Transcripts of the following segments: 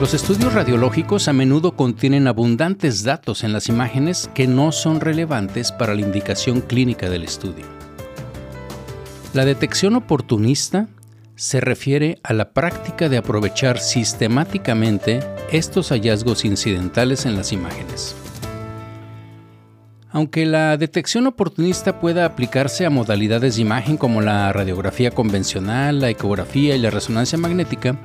Los estudios radiológicos a menudo contienen abundantes datos en las imágenes que no son relevantes para la indicación clínica del estudio. La detección oportunista se refiere a la práctica de aprovechar sistemáticamente estos hallazgos incidentales en las imágenes. Aunque la detección oportunista pueda aplicarse a modalidades de imagen como la radiografía convencional, la ecografía y la resonancia magnética,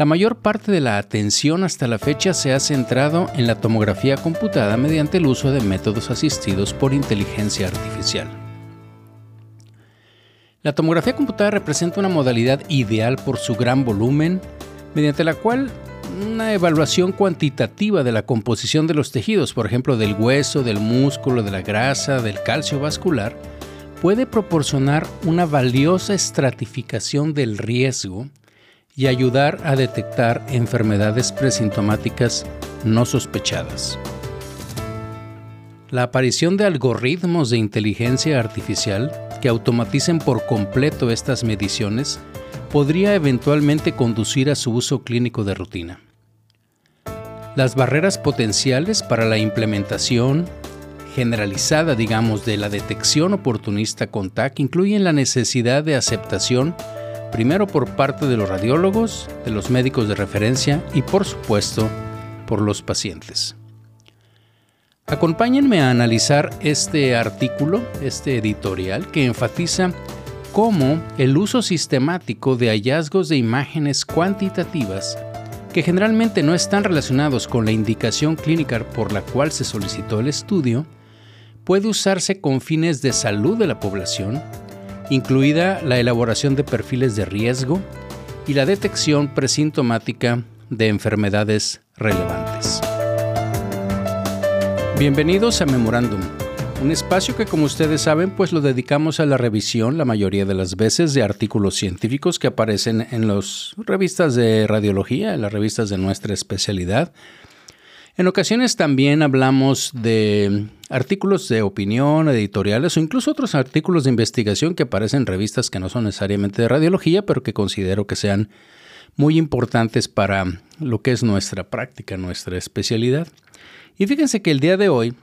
la mayor parte de la atención hasta la fecha se ha centrado en la tomografía computada mediante el uso de métodos asistidos por inteligencia artificial. La tomografía computada representa una modalidad ideal por su gran volumen, mediante la cual una evaluación cuantitativa de la composición de los tejidos, por ejemplo del hueso, del músculo, de la grasa, del calcio vascular, puede proporcionar una valiosa estratificación del riesgo y ayudar a detectar enfermedades presintomáticas no sospechadas. La aparición de algoritmos de inteligencia artificial que automaticen por completo estas mediciones podría eventualmente conducir a su uso clínico de rutina. Las barreras potenciales para la implementación generalizada, digamos, de la detección oportunista con TAC incluyen la necesidad de aceptación primero por parte de los radiólogos, de los médicos de referencia y por supuesto por los pacientes. Acompáñenme a analizar este artículo, este editorial, que enfatiza cómo el uso sistemático de hallazgos de imágenes cuantitativas, que generalmente no están relacionados con la indicación clínica por la cual se solicitó el estudio, puede usarse con fines de salud de la población, incluida la elaboración de perfiles de riesgo y la detección presintomática de enfermedades relevantes. Bienvenidos a Memorándum, un espacio que como ustedes saben pues lo dedicamos a la revisión la mayoría de las veces de artículos científicos que aparecen en las revistas de radiología, en las revistas de nuestra especialidad. En ocasiones también hablamos de artículos de opinión, editoriales o incluso otros artículos de investigación que aparecen en revistas que no son necesariamente de radiología, pero que considero que sean muy importantes para lo que es nuestra práctica, nuestra especialidad. Y fíjense que el día de hoy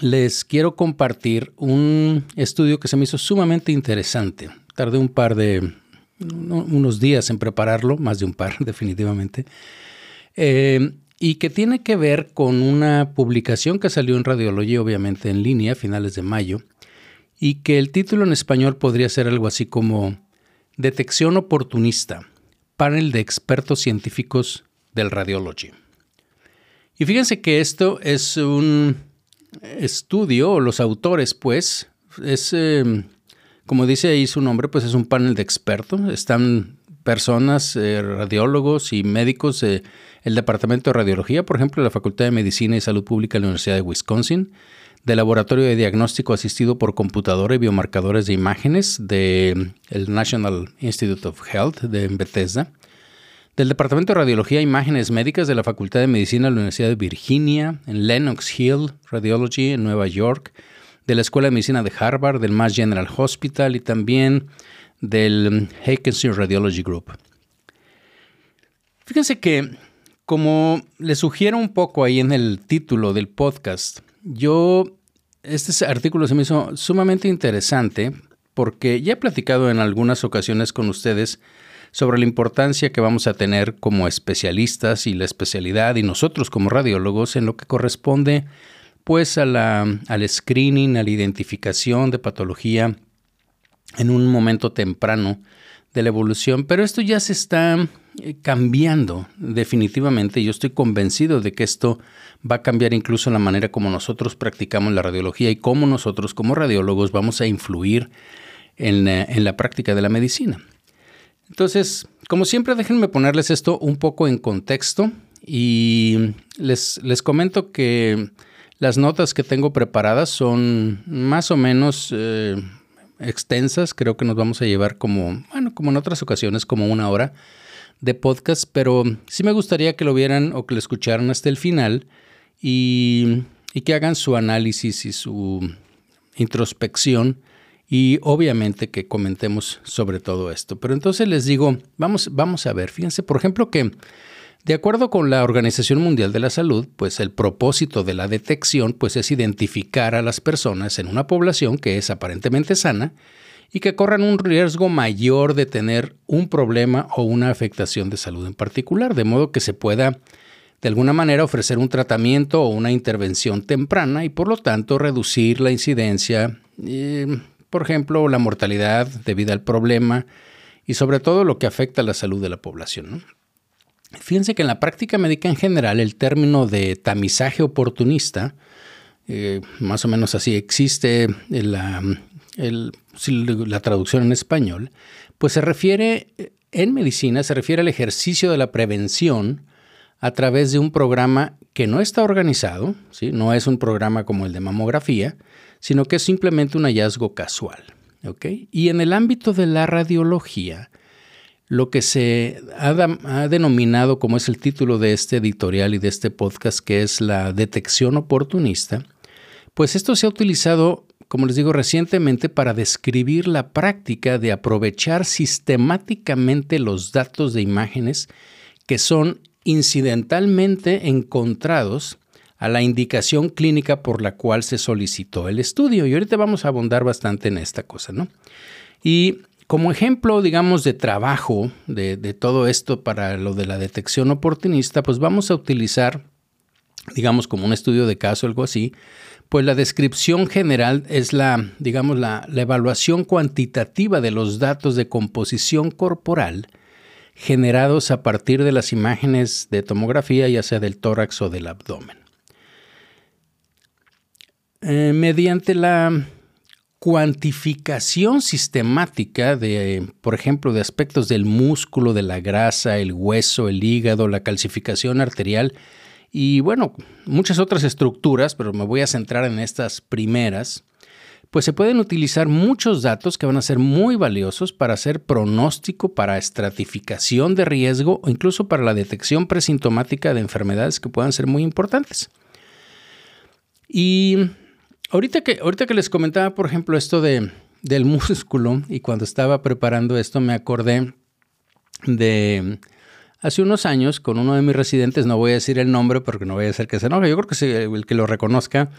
les quiero compartir un estudio que se me hizo sumamente interesante. Tardé un par de, unos días en prepararlo, más de un par definitivamente, eh, y que tiene que ver con una publicación que salió en Radiología, obviamente en línea, a finales de mayo, y que el título en español podría ser algo así como Detección oportunista, panel de expertos científicos del Radiology. Y fíjense que esto es un estudio, o los autores, pues, es, em, como dice ahí su nombre, pues es un panel de expertos. Están personas, eh, radiólogos y médicos del Departamento de Radiología, por ejemplo, de la Facultad de Medicina y Salud Pública de la Universidad de Wisconsin, del Laboratorio de Diagnóstico Asistido por Computadora y Biomarcadores de Imágenes del National Institute of Health de Bethesda, del Departamento de Radiología e Imágenes Médicas de la Facultad de Medicina de la Universidad de Virginia, en Lenox Hill Radiology en Nueva York, de la Escuela de Medicina de Harvard, del Mass General Hospital y también del Hakency Radiology Group. Fíjense que, como les sugiero un poco ahí en el título del podcast, yo, este artículo se me hizo sumamente interesante porque ya he platicado en algunas ocasiones con ustedes sobre la importancia que vamos a tener como especialistas y la especialidad y nosotros como radiólogos en lo que corresponde pues a la, al screening, a la identificación de patología en un momento temprano de la evolución, pero esto ya se está cambiando definitivamente. Yo estoy convencido de que esto va a cambiar incluso la manera como nosotros practicamos la radiología y cómo nosotros como radiólogos vamos a influir en, eh, en la práctica de la medicina. Entonces, como siempre, déjenme ponerles esto un poco en contexto y les, les comento que las notas que tengo preparadas son más o menos eh, extensas. Creo que nos vamos a llevar como, bueno, como en otras ocasiones, como una hora de podcast, pero sí me gustaría que lo vieran o que lo escucharan hasta el final y, y que hagan su análisis y su introspección y obviamente que comentemos sobre todo esto. Pero entonces les digo, vamos, vamos a ver, fíjense, por ejemplo, que De acuerdo con la Organización Mundial de la Salud, pues el propósito de la detección pues es identificar a las personas en una población que es aparentemente sana y que corran un riesgo mayor de tener un problema o una afectación de salud en particular, de modo que se pueda de alguna manera ofrecer un tratamiento o una intervención temprana y por lo tanto reducir la incidencia, eh, por ejemplo, la mortalidad debido al problema y sobre todo lo que afecta a la salud de la población. Fíjense que en la práctica médica en general el término de tamizaje oportunista, eh, más o menos así existe la, la traducción en español, pues se refiere, en medicina, se refiere al ejercicio de la prevención a través de un programa que no está organizado, ¿sí? no es un programa como el de mamografía, sino que es simplemente un hallazgo casual. Y en el ámbito de la radiología, lo que se ha, denominado, como es el título de este editorial y de este podcast, que es la detección oportunista, pues esto se ha utilizado, como les digo, recientemente para describir la práctica de aprovechar sistemáticamente los datos de imágenes que son incidentalmente encontrados a la indicación clínica por la cual se solicitó el estudio. Y ahorita vamos a abundar bastante en esta cosa, ¿no? Y como ejemplo, digamos, de trabajo de, todo esto para lo de la detección oportunista, pues vamos a utilizar, digamos, como un estudio de caso, algo así, pues la descripción general es la, digamos, la, la evaluación cuantitativa de los datos de composición corporal generados a partir de las imágenes de tomografía, ya sea del tórax o del abdomen. Eh, mediante la cuantificación sistemática de, por ejemplo, de aspectos del músculo, de la grasa, el hueso, el hígado, la calcificación arterial y bueno, muchas otras estructuras, pero me voy a centrar en estas primeras, pues se pueden utilizar muchos datos que van a ser muy valiosos para hacer pronóstico, para estratificación de riesgo o incluso para la detección presintomática de enfermedades que puedan ser muy importantes. Y Ahorita que, ahorita que les comentaba, por ejemplo, esto de, del músculo, y cuando estaba preparando esto me acordé de hace unos años con uno de mis residentes, no voy a decir el nombre porque no voy a hacer que se enoje, yo creo que el que lo reconozca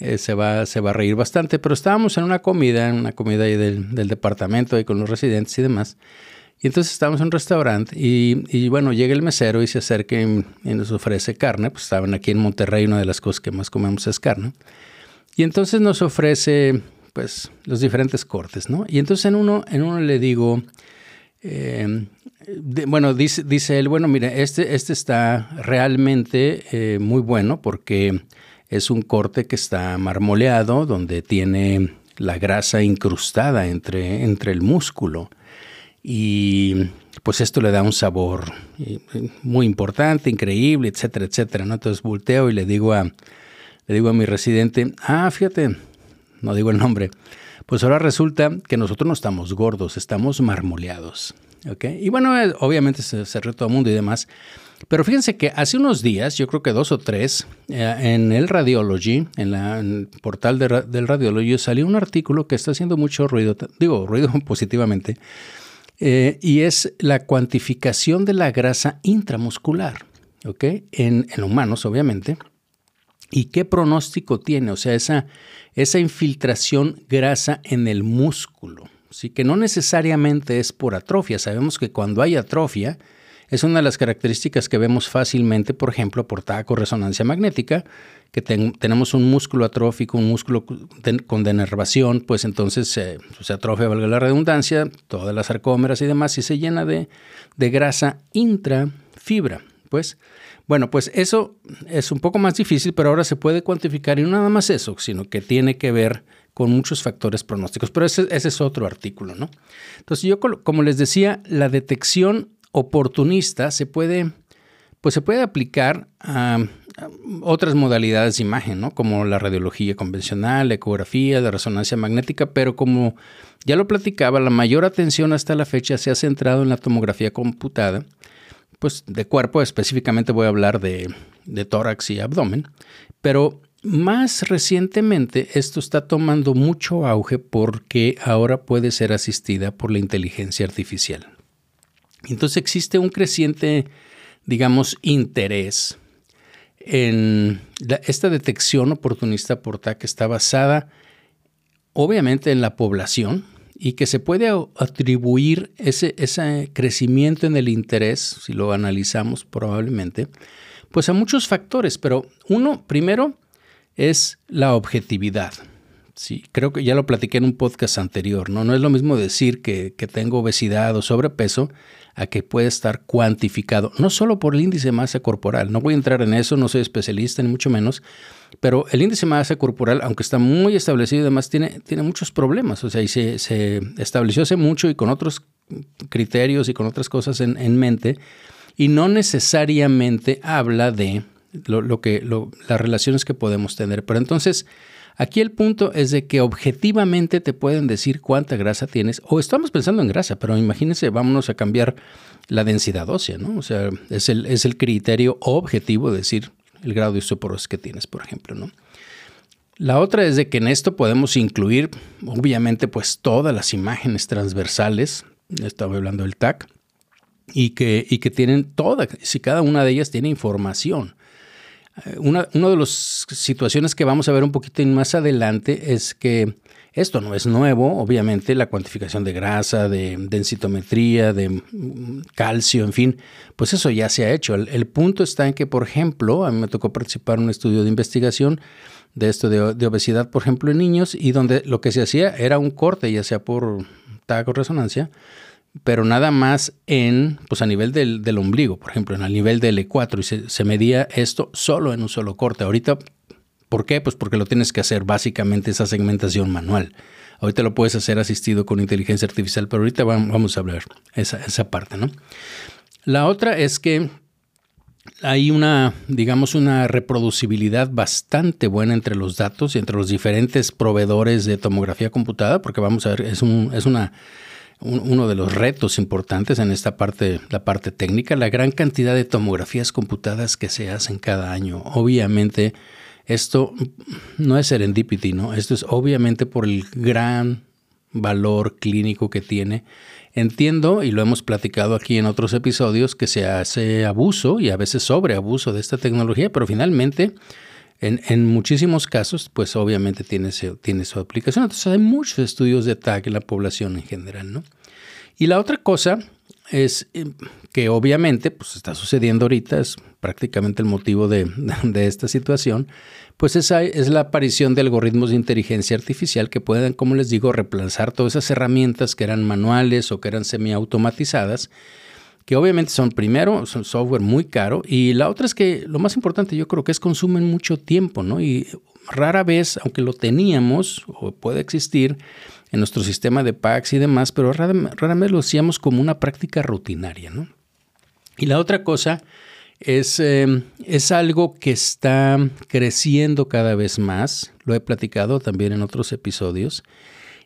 eh, se, va, se va a reír bastante, pero estábamos en una comida, en una comida ahí del, departamento ahí con los residentes y demás. Y entonces estábamos en un restaurante y, y, bueno, llega el mesero y se acerca y, y, nos ofrece carne, pues estaban aquí en Monterrey, una de las cosas que más comemos es carne. Y entonces nos ofrece pues los diferentes cortes, ¿no? Y entonces en uno, en uno le digo, eh, bueno, dice, él, bueno, mire, este, este está realmente eh, muy bueno porque es un corte que está marmoleado, donde tiene la grasa incrustada entre, entre el músculo. Y pues esto le da un sabor eh, muy importante, increíble, etcétera, etcétera. Entonces volteo y le digo a, le digo a mi residente, ah, fíjate, no digo el nombre, pues ahora resulta que nosotros no estamos gordos, estamos marmoleados. Y bueno, eh, obviamente se cerró todo el mundo y demás. Pero fíjense que hace unos días, yo creo que dos o tres, eh, en el Radiology, en, el portal del Radiology, salió un artículo que está haciendo mucho ruido, digo, ruido positivamente, eh, y es la cuantificación de la grasa intramuscular, ¿ok? En, en humanos, obviamente. ¿Y qué pronóstico tiene? O sea, esa, esa infiltración grasa en el músculo. ¿sí? Que no necesariamente es por atrofia. Sabemos que cuando hay atrofia, es una de las características que vemos fácilmente, por ejemplo, por taco resonancia magnética, que tenemos un músculo atrófico, un músculo con denervación, pues entonces se atrofia, valga la redundancia, todas las sarcómeras y demás, y se llena de, de grasa intrafibra. Pues bueno, pues eso es un poco más difícil, pero ahora se puede cuantificar y no nada más eso, sino que tiene que ver con muchos factores pronósticos. Pero ese, es otro artículo, ¿no? Entonces yo, como les decía, la detección oportunista se puede, pues se puede aplicar a, otras modalidades de imagen, ¿no? Como la radiología convencional, la ecografía, la resonancia magnética, pero como ya lo platicaba, la mayor atención hasta la fecha se ha centrado en la tomografía computada pues de cuerpo, específicamente voy a hablar de, tórax y abdomen, pero más recientemente esto está tomando mucho auge porque ahora puede ser asistida por la inteligencia artificial. Entonces existe un creciente digamos, interés en esta detección oportunista por TAC está basada obviamente en la población y que se puede atribuir ese, ese crecimiento en el interés, si lo analizamos probablemente, pues a muchos factores, pero uno, primero, es la objetividad. Sí, creo que ya lo platiqué en un podcast anterior, ¿no? No es lo mismo decir que, que tengo obesidad o sobrepeso a que puede estar cuantificado, no solo por el índice de masa corporal, no voy a entrar en eso, no soy especialista ni mucho menos, pero el índice de masa corporal, aunque está muy establecido y demás, tiene, tiene muchos problemas, o sea, y se, se estableció hace mucho y con otros criterios y con otras cosas en, en mente, y no necesariamente habla de lo, lo que, lo, las relaciones que podemos tener, pero entonces Aquí el punto es de que objetivamente te pueden decir cuánta grasa tienes, o estamos pensando en grasa, pero imagínense, vámonos a cambiar la densidad ósea, ¿no? O sea, es el, es el criterio objetivo de decir el grado de osteoporosis que tienes, por ejemplo, ¿no? La otra es de que en esto podemos incluir, obviamente, pues todas las imágenes transversales, estaba hablando del TAC, y que, y que tienen toda, si cada una de ellas tiene información. Una, de las situaciones que vamos a ver un poquito más adelante es que esto no es nuevo, obviamente, la cuantificación de grasa, de densitometría, de mm, calcio, en fin, pues eso ya se ha hecho. El, punto está en que, por ejemplo, a mí me tocó participar en un estudio de investigación de esto de, de, obesidad, por ejemplo, en niños, y donde lo que se hacía era un corte, ya sea por TAC o resonancia, pero nada más en, pues a nivel del, del ombligo, por ejemplo, en el nivel del E4, y se, se, medía esto solo en un solo corte. Ahorita, ¿por qué? Pues porque lo tienes que hacer básicamente esa segmentación manual. Ahorita lo puedes hacer asistido con inteligencia artificial, pero ahorita vamos a hablar esa, esa parte, ¿no? La otra es que hay una, digamos, una reproducibilidad bastante buena entre los datos y entre los diferentes proveedores de tomografía computada, porque vamos a ver, es, un, es una uno de los retos importantes en esta parte, la parte técnica, la gran cantidad de tomografías computadas que se hacen cada año. Obviamente, esto no es serendipity, ¿no? Esto es obviamente por el gran valor clínico que tiene. Entiendo, y lo hemos platicado aquí en otros episodios, que se hace abuso y a veces sobreabuso de esta tecnología, pero finalmente en, muchísimos casos, pues obviamente tiene, tiene su aplicación. Entonces hay muchos estudios de TAC en la población en general, ¿no? Y la otra cosa es eh, que obviamente, pues está sucediendo ahorita, es prácticamente el motivo de, esta situación, pues esa es la aparición de algoritmos de inteligencia artificial que pueden, como les digo, reemplazar todas esas herramientas que eran manuales o que eran semiautomatizadas que obviamente son primero, son software muy caro y la otra es que lo más importante yo creo que es consumen mucho tiempo, ¿no? Y rara vez, aunque lo teníamos o puede existir en nuestro sistema de packs y demás, pero rara, vez lo hacíamos como una práctica rutinaria, ¿no? Y la otra cosa es, em, es algo que está creciendo cada vez más, lo he platicado también en otros episodios,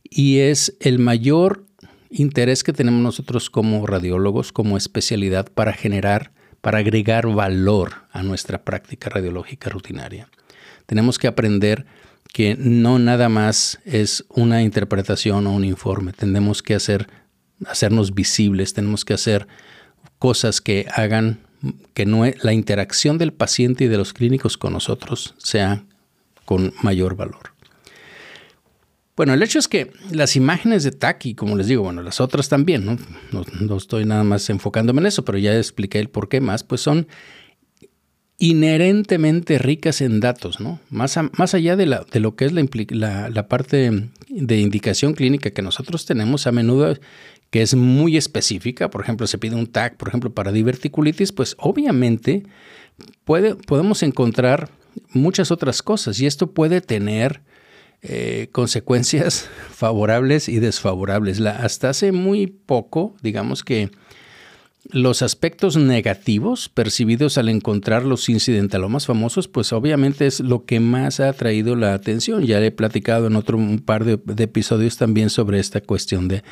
y es el mayor interés que tenemos nosotros como radiólogos, como especialidad para generar, para agregar valor a nuestra práctica radiológica rutinaria. Tenemos que aprender que no nada más es una interpretación o un informe, tenemos que hacer, hacernos visibles, tenemos que hacer cosas que hagan que la interacción del paciente y de los clínicos con nosotros sea con mayor valor. Bueno, el hecho es que las imágenes de Taki, como les digo, bueno, las otras también, ¿no? No, estoy nada más enfocándome en eso, pero ya expliqué el por qué más, pues son inherentemente ricas en datos, ¿no? Más, más allá de, la, de, lo que es la, la, parte de indicación clínica que nosotros tenemos a menudo, que es muy específica, por ejemplo, se pide un TAC, por ejemplo, para diverticulitis, pues obviamente puede, podemos encontrar muchas otras cosas y esto puede tener eh, consecuencias favorables y desfavorables. Hasta hace muy poco, digamos que los aspectos negativos percibidos al encontrar los incidentalomas famosos, pues obviamente es lo que más ha atraído la atención. Ya he platicado en otro par de, episodios también sobre esta cuestión de,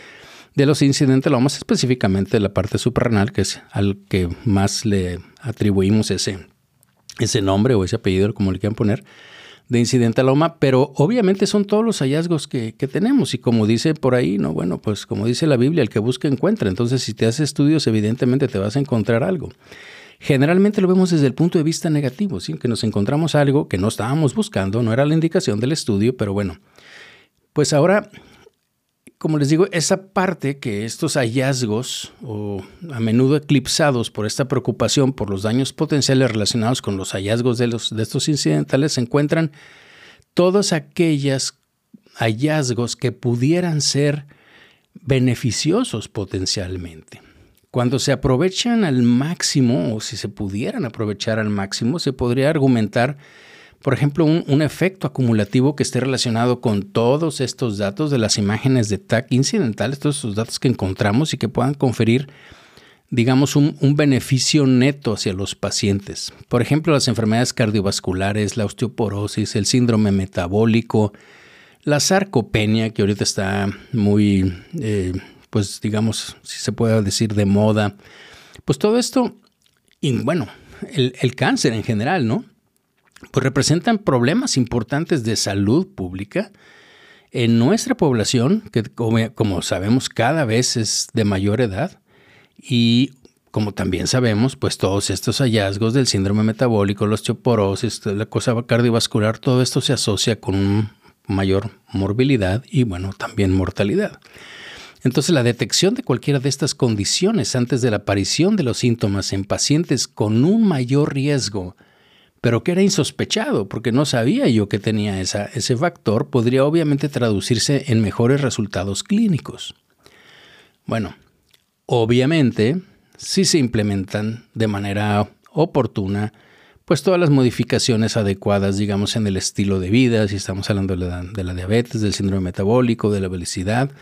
de los incidentalomas, específicamente la parte suprarrenal, que es al que más le atribuimos ese, ese nombre o ese apellido, como le quieran poner de incidentaloma, pero obviamente son todos los hallazgos que, tenemos y como dice por ahí, no, bueno, pues como dice la Biblia, el que busca encuentra, entonces si te haces estudios evidentemente te vas a encontrar algo. generalmente lo vemos desde el punto de vista negativo, ¿sí? que nos encontramos algo que no estábamos buscando, no era la indicación del estudio, pero bueno, pues ahora, como les digo, esa parte que estos hallazgos, o a menudo eclipsados por esta preocupación por los daños potenciales relacionados con los hallazgos de, los, de estos incidentales, se encuentran todas aquellas hallazgos que pudieran ser beneficiosos potencialmente. Cuando se aprovechan al máximo, o si se pudieran aprovechar al máximo, se podría argumentar, por ejemplo, un, efecto acumulativo que esté relacionado con todos estos datos de las imágenes de TAC incidentales, todos esos datos que encontramos y que puedan conferir, digamos, un, un beneficio neto hacia los pacientes. Por ejemplo, las enfermedades cardiovasculares, la osteoporosis, el síndrome metabólico, la sarcopenia, que ahorita está muy, eh, pues digamos, si se puede decir, de moda. Pues todo esto, y bueno, el, cáncer en general, ¿no? Pues representan problemas importantes de salud pública en nuestra población, que como, sabemos cada vez es de mayor edad, y como también sabemos, pues todos estos hallazgos del síndrome metabólico, la osteoporosis, la cosa cardiovascular, todo esto se asocia con mayor morbilidad y bueno, también mortalidad. Entonces la detección de cualquiera de estas condiciones antes de la aparición de los síntomas en pacientes con un mayor riesgo, pero que era insospechado porque no sabía yo que tenía esa, ese factor, podría obviamente traducirse en mejores resultados clínicos. Bueno, obviamente, si se implementan de manera oportuna, pues todas las modificaciones adecuadas, digamos, en el estilo de vida, si estamos hablando de la, diabetes, del síndrome metabólico, de la obesidad,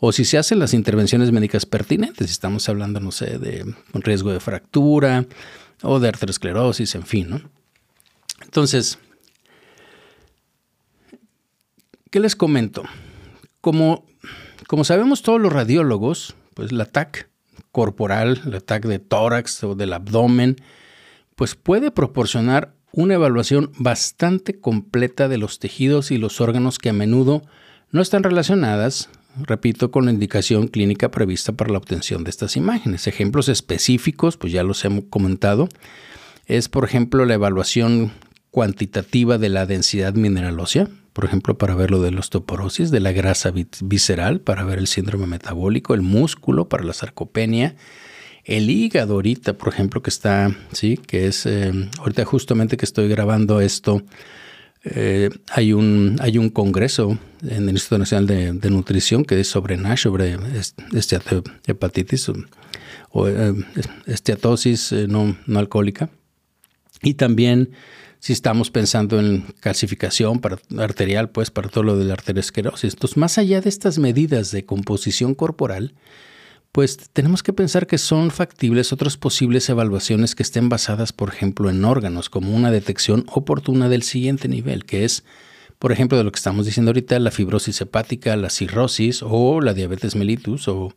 o si se hacen las intervenciones médicas pertinentes, si estamos hablando, no sé, de un riesgo de fractura o de arteriosclerosis, en fin, ¿no? Entonces, ¿qué les comento? Como, como sabemos todos los radiólogos, pues la TAC corporal, la TAC de tórax o del abdomen, pues puede proporcionar una evaluación bastante completa de los tejidos y los órganos que a menudo no están relacionadas, repito, con la indicación clínica prevista para la obtención de estas imágenes. Ejemplos específicos, pues ya los hemos comentado, es por ejemplo la evaluación cuantitativa de la densidad mineral ósea, por ejemplo, para ver lo de la osteoporosis, de la grasa visceral, para ver el síndrome metabólico, el músculo, para la sarcopenia, el hígado ahorita, por ejemplo, que está, sí, que es, eh, ahorita justamente que estoy grabando esto, eh, hay, un, hay un congreso en el Instituto Nacional de, Nutrición que es sobre NASH, sobre hepatitis o, eh, esteatosis no, no alcohólica. Y también si estamos pensando en calcificación para, arterial, pues para todo lo de la arteriosclerosis. Entonces, más allá de estas medidas de composición corporal, pues tenemos que pensar que son factibles otras posibles evaluaciones que estén basadas, por ejemplo, en órganos, como una detección oportuna del siguiente nivel, que es, por ejemplo, de lo que estamos diciendo ahorita, la fibrosis hepática, la cirrosis o la diabetes mellitus o,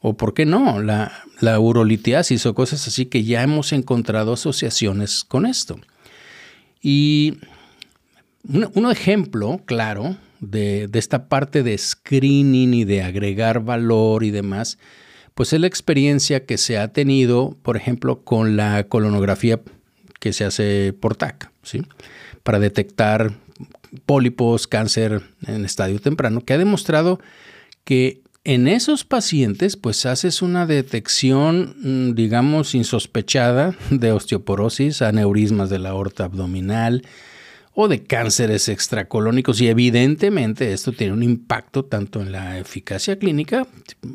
o ¿por qué no?, la, la urolitiasis o cosas así que ya hemos encontrado asociaciones con esto. Y un, ejemplo claro de, de esta parte de screening y de agregar valor y demás, pues es la experiencia que se ha tenido, por ejemplo, con la colonografía que se hace por TAC, ¿sí? para detectar pólipos, cáncer en estadio temprano, que ha demostrado que en esos pacientes, pues haces una detección, mm, digamos, insospechada de osteoporosis, aneurismas de la aorta abdominal, o de cánceres extracolónicos y evidentemente esto tiene un impacto tanto en la eficacia clínica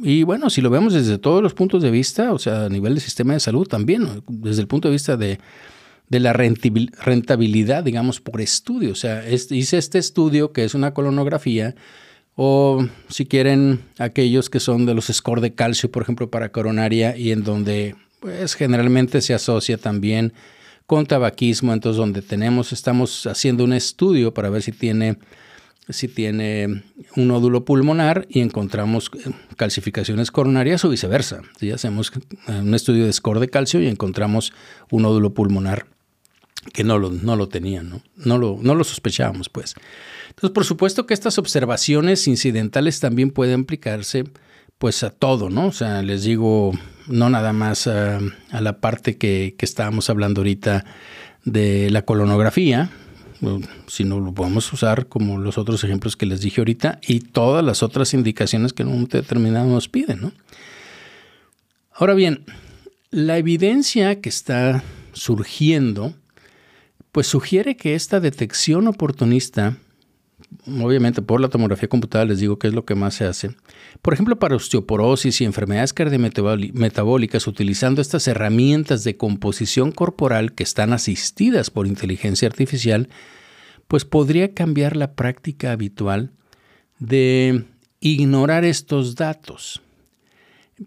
y bueno, si lo vemos desde todos los puntos de vista, o sea, a nivel del sistema de salud también, desde el punto de vista de, la rentabilidad, digamos, por estudio. O sea, hice este estudio que es una colonografía o si quieren aquellos que son de los score de calcio, por ejemplo, para coronaria y en donde pues generalmente se asocia también con tabaquismo, entonces donde tenemos, estamos haciendo un estudio para ver si tiene, si tiene un nódulo pulmonar y encontramos eh, calcificaciones coronarias o viceversa. Si hacemos un estudio de score de calcio y encontramos un nódulo pulmonar que no lo, no lo tenían. No, lo, no lo sospechábamos, pues. Entonces, por supuesto que estas observaciones incidentales también pueden aplicarse pues a todo, ¿no? O sea, les digo, no nada más a, la parte que, que, estábamos hablando ahorita de la colonografía, sino lo podemos usar como los otros ejemplos que les dije ahorita y todas las otras indicaciones que en un momento determinado nos piden. ¿no? Ahora bien, la evidencia que está surgiendo, pues sugiere que esta detección oportunista obviamente por la tomografía computada les digo que es lo que más se hace. Por ejemplo, para osteoporosis y enfermedades cardiometabólicas, utilizando estas herramientas de composición corporal que están asistidas por inteligencia artificial, pues podría cambiar la práctica habitual de ignorar estos datos.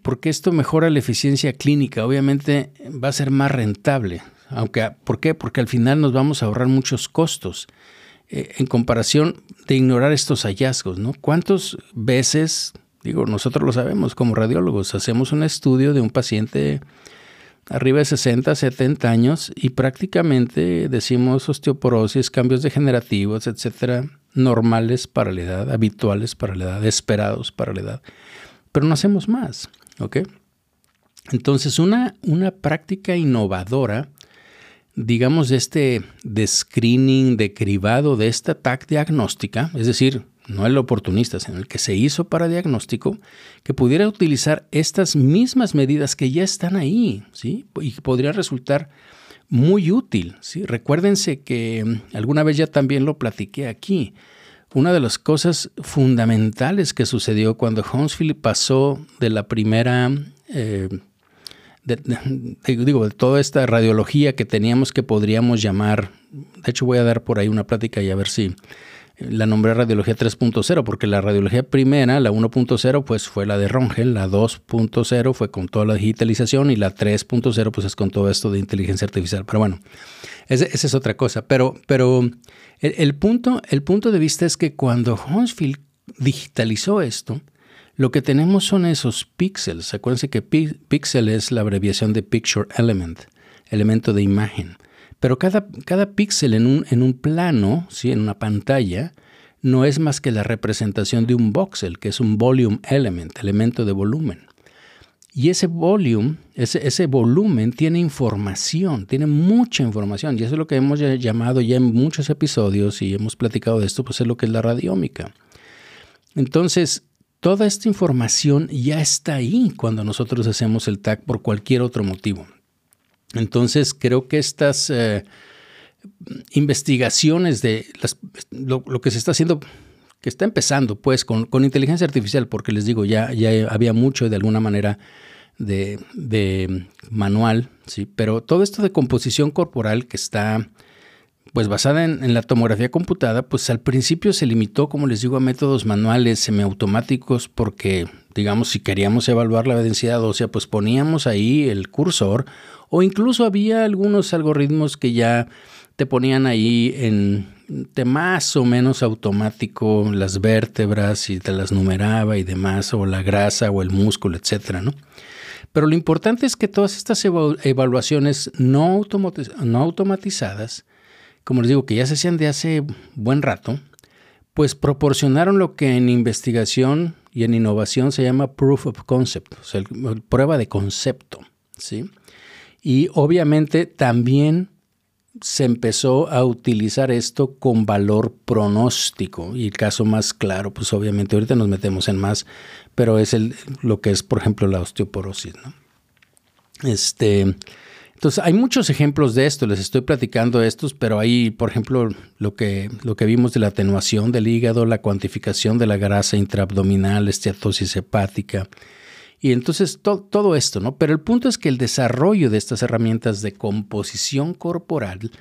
Porque esto mejora la eficiencia clínica, obviamente va a ser más rentable. Aunque, ¿Por qué? Porque al final nos vamos a ahorrar muchos costos. Eh, en comparación de ignorar estos hallazgos, ¿no? ¿Cuántas veces, digo, nosotros lo sabemos como radiólogos, hacemos un estudio de un paciente arriba de 60, 70 años y prácticamente decimos osteoporosis, cambios degenerativos, etcétera, normales para la edad, habituales para la edad, esperados para la edad, pero no hacemos más, ¿ok? Entonces, una, una práctica innovadora digamos, este screening, de cribado de esta TAC diagnóstica, es decir, no el oportunista, sino el que se hizo para diagnóstico, que pudiera utilizar estas mismas medidas que ya están ahí, ¿sí? Y podría resultar muy útil, ¿sí? Recuérdense que mm, alguna vez ya también lo platiqué aquí. Una de las cosas fundamentales que sucedió cuando Huntsville pasó de la primera eh, de, digo, de toda esta radiología que teníamos que podríamos llamar, de hecho voy a dar por ahí una plática y a ver si la nombré radiología 3.0, porque la radiología primera, la 1.0, pues fue la de Rongel, la 2.0 fue con toda la digitalización y la 3.0 pues es con todo esto de inteligencia artificial. Pero bueno, esa, es otra cosa. Pero, pero el, punto, el punto de vista es que cuando Huntsville digitalizó esto, lo que tenemos son esos píxeles. Acuérdense que píxel es la abreviación de Picture Element, elemento de imagen. Pero cada, cada píxel en un, en un plano, ¿sí? en una pantalla, no es más que la representación de un voxel, que es un volume element, elemento de volumen. Y ese volume, ese, volumen tiene información, tiene mucha información. Y eso es lo que hemos llamado ya en muchos episodios y hemos platicado de esto, pues es lo que es la radiómica. Entonces, Toda esta información ya está ahí cuando nosotros hacemos el tag por cualquier otro motivo. Entonces creo que estas eh, investigaciones de lo, que se está haciendo, que está empezando pues con, inteligencia artificial, porque les digo, ya, ya había mucho de alguna manera de, de manual, ¿sí? pero todo esto de composición corporal que está pues basada en, la tomografía computada, pues al principio se limitó, como les digo, a métodos manuales semiautomáticos porque, digamos, si queríamos evaluar la densidad ósea, pues poníamos ahí el cursor o incluso había algunos algoritmos que ya te ponían ahí en de más o menos automático las vértebras y te las numeraba y demás, o la grasa o el músculo, etcétera, ¿no? Pero lo importante es que todas estas evaluaciones no, no automatizadas como les digo, que ya se hacían de hace buen rato, pues proporcionaron lo que en investigación y en innovación se llama proof of concept, o sea, prueba de concepto, ¿sí? Y obviamente también se empezó a utilizar esto con valor pronóstico. Y el caso más claro, pues obviamente ahorita nos metemos en más, pero es el, lo que es, por ejemplo, la osteoporosis, ¿no? Este, entonces, hay muchos ejemplos de esto, les estoy platicando estos, pero hay, por ejemplo, lo que, lo que vimos de la atenuación del hígado, la cuantificación de la grasa intraabdominal, esteatosis hepática. Y entonces todo esto, ¿no? Pero el punto es que el desarrollo de estas herramientas de composición corporal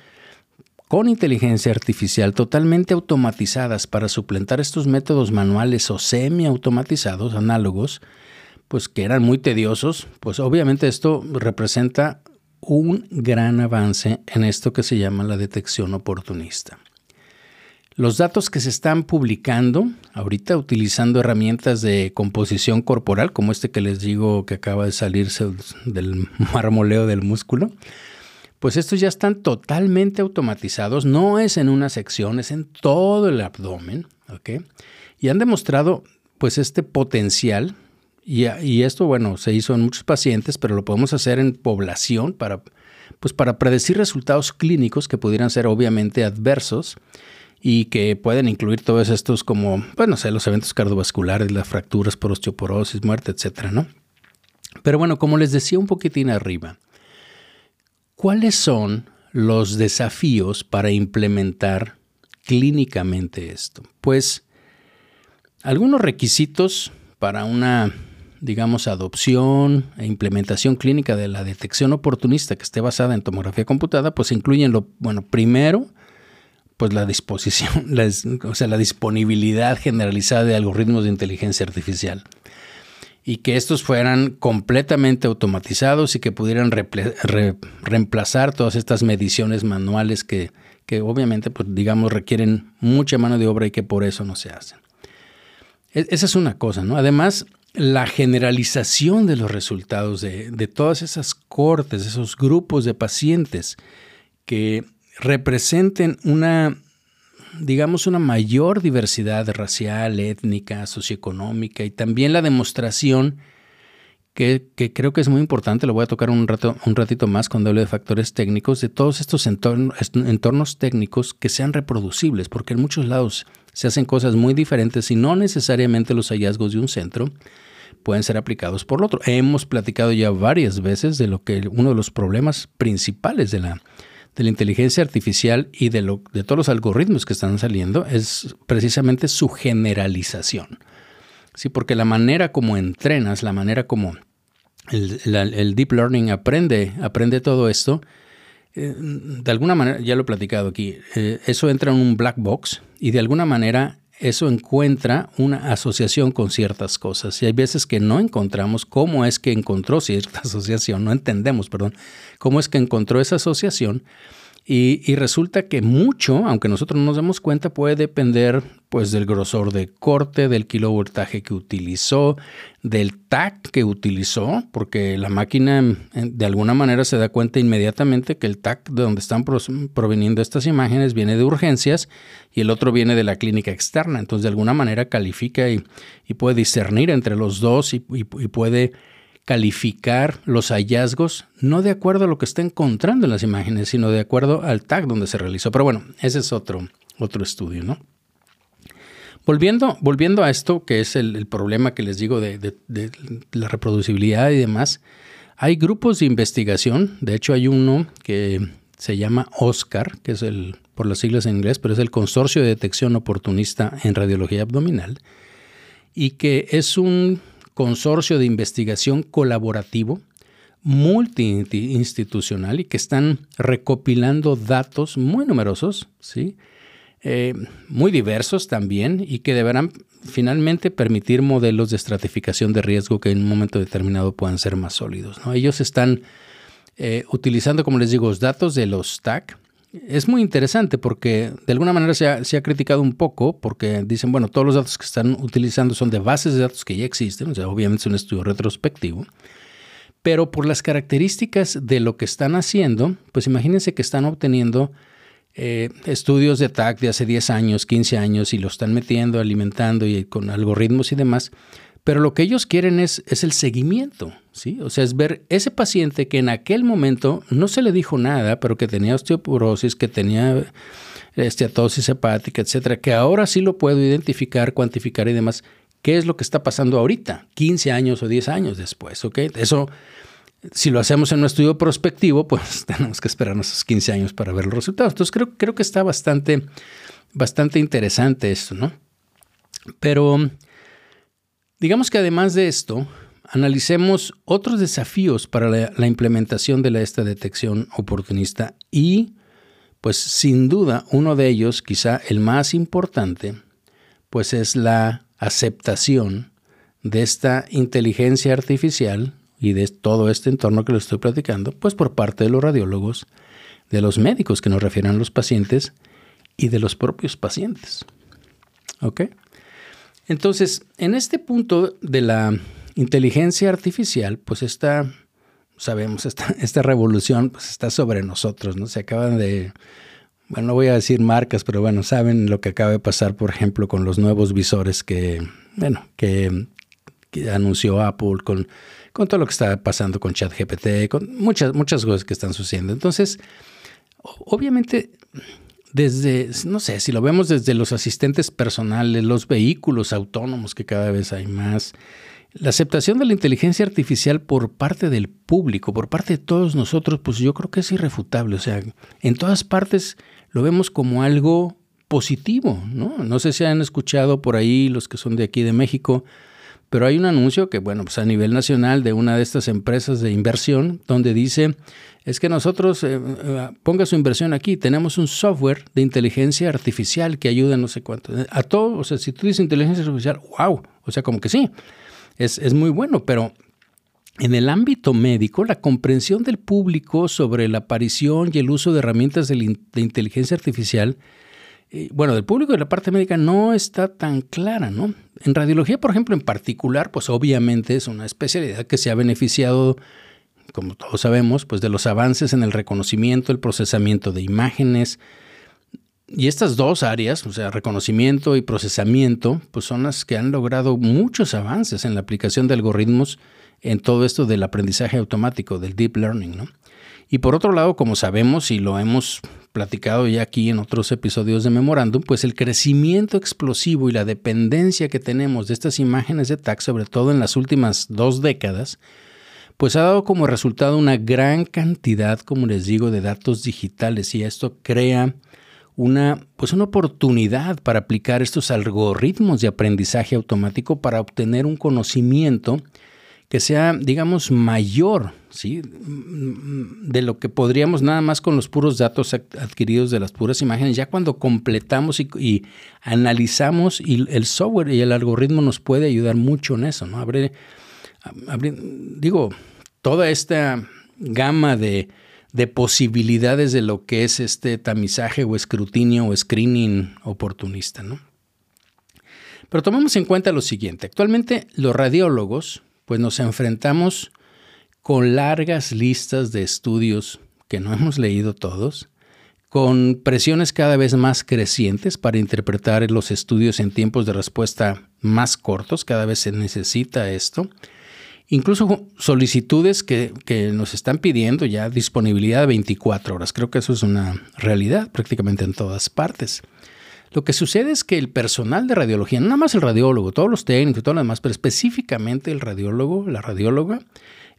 con inteligencia artificial totalmente automatizadas para suplentar estos métodos manuales o semi-automatizados, análogos, pues que eran muy tediosos, pues obviamente esto representa un gran avance en esto que se llama la detección oportunista. Los datos que se están publicando ahorita utilizando herramientas de composición corporal, como este que les digo que acaba de salirse del marmoleo del músculo, pues estos ya están totalmente automatizados, no es en una sección, es en todo el abdomen, ¿ok? Y han demostrado pues este potencial Y, esto, bueno, se hizo en muchos pacientes, pero lo podemos hacer en población para, pues para predecir resultados clínicos que pudieran ser obviamente adversos y que pueden incluir todos estos como, pues no sé, los eventos cardiovasculares, las fracturas por osteoporosis, muerte, etcétera, ¿no? Pero bueno, como les decía un poquitín arriba, ¿cuáles son los desafíos para implementar clínicamente esto? Pues algunos requisitos para una, digamos, adopción e implementación clínica de la detección oportunista que esté basada en tomografía computada, pues incluyen lo, bueno, primero, pues la disposición, o sea, la disponibilidad generalizada de algoritmos de inteligencia artificial y que estos fueran completamente automatizados y que pudieran reemplazar todas estas mediciones manuales que, obviamente, pues, digamos, requieren mucha mano de obra y que por eso no se hacen. E, esa es una cosa, ¿no? Además, la generalización de los resultados de, de todas esas cortes, esos grupos de pacientes que representen una digamos, una mayor diversidad racial, étnica, socioeconómica y también la demostración que, creo que es muy importante, lo voy a tocar un, rato, un ratito más cuando hable de factores técnicos, de todos estos entornos técnicos que sean reproducibles, porque en muchos lados se hacen cosas muy diferentes y no necesariamente los hallazgos de un centro pueden ser aplicados por el otro. Hemos platicado ya varias veces de lo que uno de los problemas principales de la de la inteligencia artificial y de, lo, de todos los algoritmos que están saliendo es precisamente su generalización. Sí, porque la manera como entrenas, la manera como el, deep learning aprende, aprende todo esto, eh, de alguna manera, ya lo he platicado aquí, eh, eso entra en un black box y de alguna manera eso encuentra una asociación con ciertas cosas. Y hay veces que no encontramos cómo es que encontró cierta asociación, no entendemos, perdón, cómo es que encontró esa asociación. Y, resulta que mucho, aunque nosotros no nos demos cuenta, puede depender pues del grosor de corte, del kilovoltaje que utilizó, del TAC que utilizó, porque la máquina de alguna manera se da cuenta inmediatamente que el TAC de donde están proveniendo estas imágenes viene de urgencias y el otro viene de la clínica externa. Entonces de alguna manera califica y, puede discernir entre los dos y puede calificar los hallazgos no de acuerdo a lo que está encontrando en las imágenes, sino de acuerdo al tag donde se realizó. Pero bueno, ese es otro, otro estudio, ¿no? Volviendo, volviendo a esto, que es el, problema que les digo de, la reproducibilidad y demás, hay grupos de investigación, de hecho hay uno que se llama OSCAR, que es el, por las siglas en inglés, pero es el Consorcio de Detección Oportunista en Radiología Abdominal, y que es un consorcio de investigación colaborativo multiinstitucional y que están recopilando datos muy numerosos, ¿sí? Eh, muy diversos también y que deberán finalmente permitir modelos de estratificación de riesgo que en un momento determinado puedan ser más sólidos. Ellos están eh, utilizando, como les digo, los datos de los TAC es muy interesante porque de alguna manera se ha, criticado un poco porque dicen, bueno, todos los datos que están utilizando son de bases de datos que ya existen, o sea, obviamente es un estudio retrospectivo, pero por las características de lo que están haciendo, pues imagínense que están obteniendo eh, estudios de TAC de hace 10 años, 15 años y lo están metiendo, alimentando y con algoritmos y demás, pero lo que ellos quieren es, es el seguimiento, ¿sí? O sea, es ver ese paciente que en aquel momento no se le dijo nada, pero que tenía osteoporosis, que tenía esteatosis hepática, etcétera, que ahora sí lo puedo identificar, cuantificar y demás. ¿Qué es lo que está pasando ahorita, 15 años o 10 años después? ¿ok? Eso, si lo hacemos en un estudio prospectivo, pues tenemos que esperarnos esos 15 años para ver los resultados. Entonces, creo, creo que está bastante, bastante interesante esto, ¿no? Pero Digamos que además de esto, analicemos otros desafíos para la, implementación de esta detección oportunista y, pues sin duda, uno de ellos, quizá el más importante, pues es la aceptación de esta inteligencia artificial y de todo este entorno que lo estoy platicando, pues por parte de los radiólogos, de los médicos que nos refieren a los pacientes y de los propios pacientes. ¿Ok? Entonces, en este punto de la inteligencia artificial, pues está, sabemos, esta, esta revolución pues está sobre nosotros, ¿no? Se acaban de, bueno, no voy a decir marcas, pero bueno, saben lo que acaba de pasar, por ejemplo, con los nuevos visores que, bueno, que, que anunció Apple, con, con todo lo que está pasando con ChatGPT, con muchas, muchas cosas que están sucediendo. Entonces, obviamente, desde, no sé, si lo vemos desde los asistentes personales, los vehículos autónomos, que cada vez hay más, la aceptación de la inteligencia artificial por parte del público, por parte de todos nosotros, pues yo creo que es irrefutable. O sea, en todas partes lo vemos como algo positivo, ¿no? No sé si han escuchado por ahí los que son de aquí de México, pero hay un anuncio que, bueno, pues a nivel nacional de una de estas empresas de inversión, donde dice, es que nosotros, eh, eh, ponga su inversión aquí, tenemos un software de inteligencia artificial que ayuda no sé cuánto. A todo, o sea, si tú dices inteligencia artificial, wow, o sea, como que sí, es, es muy bueno, pero en el ámbito médico, la comprensión del público sobre la aparición y el uso de herramientas de, inteligencia artificial, eh, bueno, del público y de la parte médica no está tan clara, ¿no? En radiología, por ejemplo, en particular, pues obviamente es una especialidad que se ha beneficiado, como todos sabemos, pues de los avances en el reconocimiento, el procesamiento de imágenes, y estas dos áreas, o sea, reconocimiento y procesamiento, pues son las que han logrado muchos avances en la aplicación de algoritmos en todo esto del aprendizaje automático, del deep learning, ¿no? Y por otro lado, como sabemos y lo hemos platicado ya aquí en otros episodios de Memorándum, pues el crecimiento explosivo y la dependencia que tenemos de estas imágenes de TAC, sobre todo en las últimas dos décadas, pues ha dado como resultado una gran cantidad, como les digo, de datos digitales y esto crea una, pues una oportunidad para aplicar estos algoritmos de aprendizaje automático para obtener un conocimiento que sea, digamos, mayor, ¿sí? De lo que podríamos nada más con los puros datos adquiridos de las puras imágenes. Ya cuando completamos y, analizamos y el software y el algoritmo nos puede ayudar mucho en eso, ¿no? Abre, digo, toda esta gama de, de posibilidades de lo que es este tamizaje o escrutinio o screening oportunista, ¿no? Pero tomemos en cuenta lo siguiente. Actualmente los radiólogos, pues nos enfrentamos con largas listas de estudios que no hemos leído todos, con presiones cada vez más crecientes para interpretar los estudios en tiempos de respuesta más cortos, cada vez se necesita esto, incluso solicitudes que, que, nos están pidiendo ya disponibilidad de 24 horas, creo que eso es una realidad prácticamente en todas partes. Lo que sucede es que el personal de radiología, nada más el radiólogo, todos los técnicos todo lo demás, pero específicamente el radiólogo, la radióloga,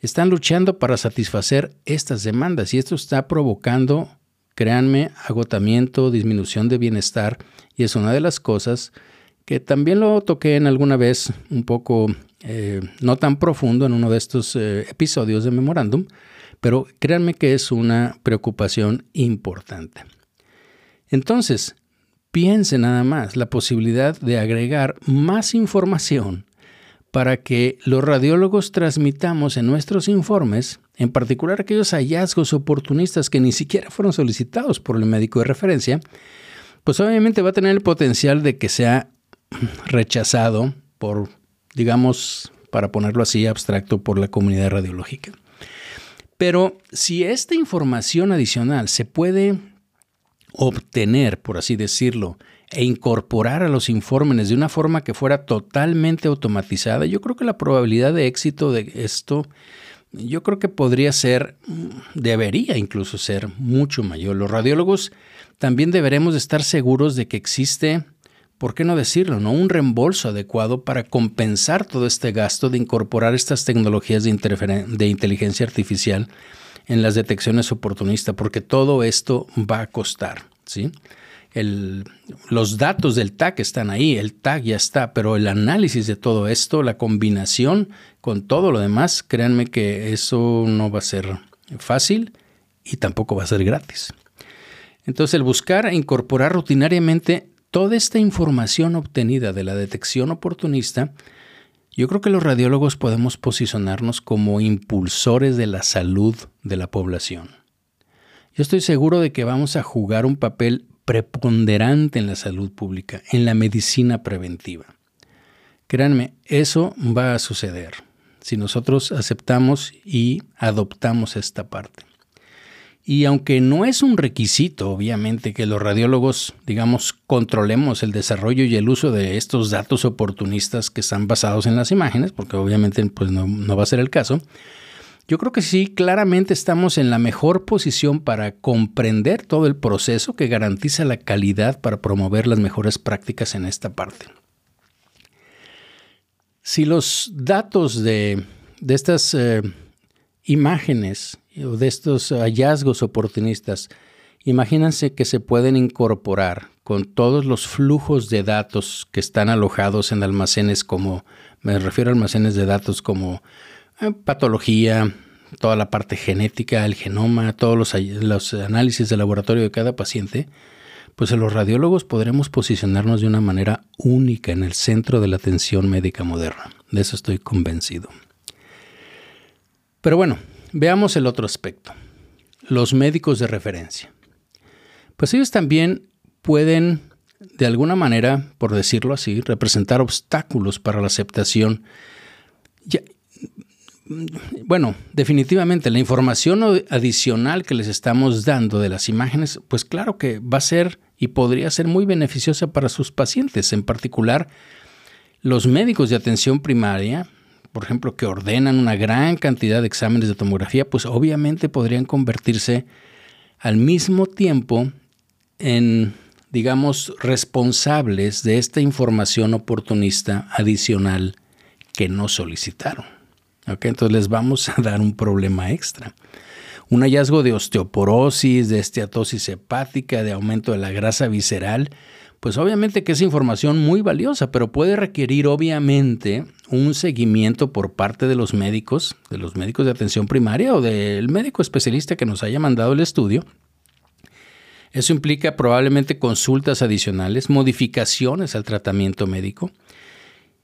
están luchando para satisfacer estas demandas y esto está provocando, créanme, agotamiento, disminución de bienestar y es una de las cosas que también lo toqué en alguna vez un poco eh, no tan profundo en uno de estos eh, episodios de Memorándum, pero créanme que es una preocupación importante. Entonces, Piense nada más la posibilidad de agregar más información para que los radiólogos transmitamos en nuestros informes, en particular aquellos hallazgos oportunistas que ni siquiera fueron solicitados por el médico de referencia, pues obviamente va a tener el potencial de que sea rechazado por, digamos, para ponerlo así abstracto, por la comunidad radiológica. Pero si esta información adicional se puede obtener, por así decirlo, e incorporar a los informes de una forma que fuera totalmente automatizada, yo creo que la probabilidad de éxito de esto, yo creo que podría ser, debería incluso ser mucho mayor. Los radiólogos también deberemos estar seguros de que existe, ¿por qué no decirlo?, ¿no? un reembolso adecuado para compensar todo este gasto de incorporar estas tecnologías de, inteligencia artificial en las detecciones oportunistas, porque todo esto va a costar. ¿sí? los datos del tag están ahí, el tag ya está, pero el análisis de todo esto, la combinación con todo lo demás, créanme que eso no va a ser fácil y tampoco va a ser gratis. Entonces el buscar e incorporar rutinariamente toda esta información obtenida de la detección oportunista yo creo que los radiólogos podemos posicionarnos como impulsores de la salud de la población. Yo estoy seguro de que vamos a jugar un papel preponderante en la salud pública, en la medicina preventiva. Créanme, eso va a suceder si nosotros aceptamos y adoptamos esta parte. Y aunque no es un requisito, obviamente, que los radiólogos, digamos, controlemos el desarrollo y el uso de estos datos oportunistas que están basados en las imágenes, porque obviamente pues, no, no va a ser el caso, yo creo que sí, claramente estamos en la mejor posición para comprender todo el proceso que garantiza la calidad para promover las mejores prácticas en esta parte. Si los datos de, estas eh, imágenes o de estos hallazgos oportunistas, imagínense que se pueden incorporar con todos los flujos de datos que están alojados en almacenes como, me refiero a almacenes de datos como eh, patología, toda la parte genética, el genoma, todos los, los análisis de laboratorio de cada paciente, pues los radiólogos podremos posicionarnos de una manera única en el centro de la atención médica moderna. De eso estoy convencido. Pero bueno, veamos el otro aspecto. Los médicos de referencia. Pues ellos también pueden, de alguna manera, por decirlo así, representar obstáculos para la aceptación. bueno, definitivamente la información adicional que les estamos dando de las imágenes, pues claro que va a ser y podría ser muy beneficiosa para sus pacientes, en particular los médicos de atención primaria, por ejemplo, que ordenan una gran cantidad de exámenes de tomografía, pues obviamente podrían convertirse al mismo tiempo en, digamos, responsables de esta información oportunista adicional que no solicitaron. Entonces les vamos a dar un problema extra un hallazgo de osteoporosis, de esteatosis hepática, de aumento de la grasa visceral, pues obviamente que es información muy valiosa, pero puede requerir obviamente un seguimiento por parte de los médicos, de los médicos de atención primaria o del médico especialista que nos haya mandado el estudio. Eso implica probablemente consultas adicionales, modificaciones al tratamiento médico.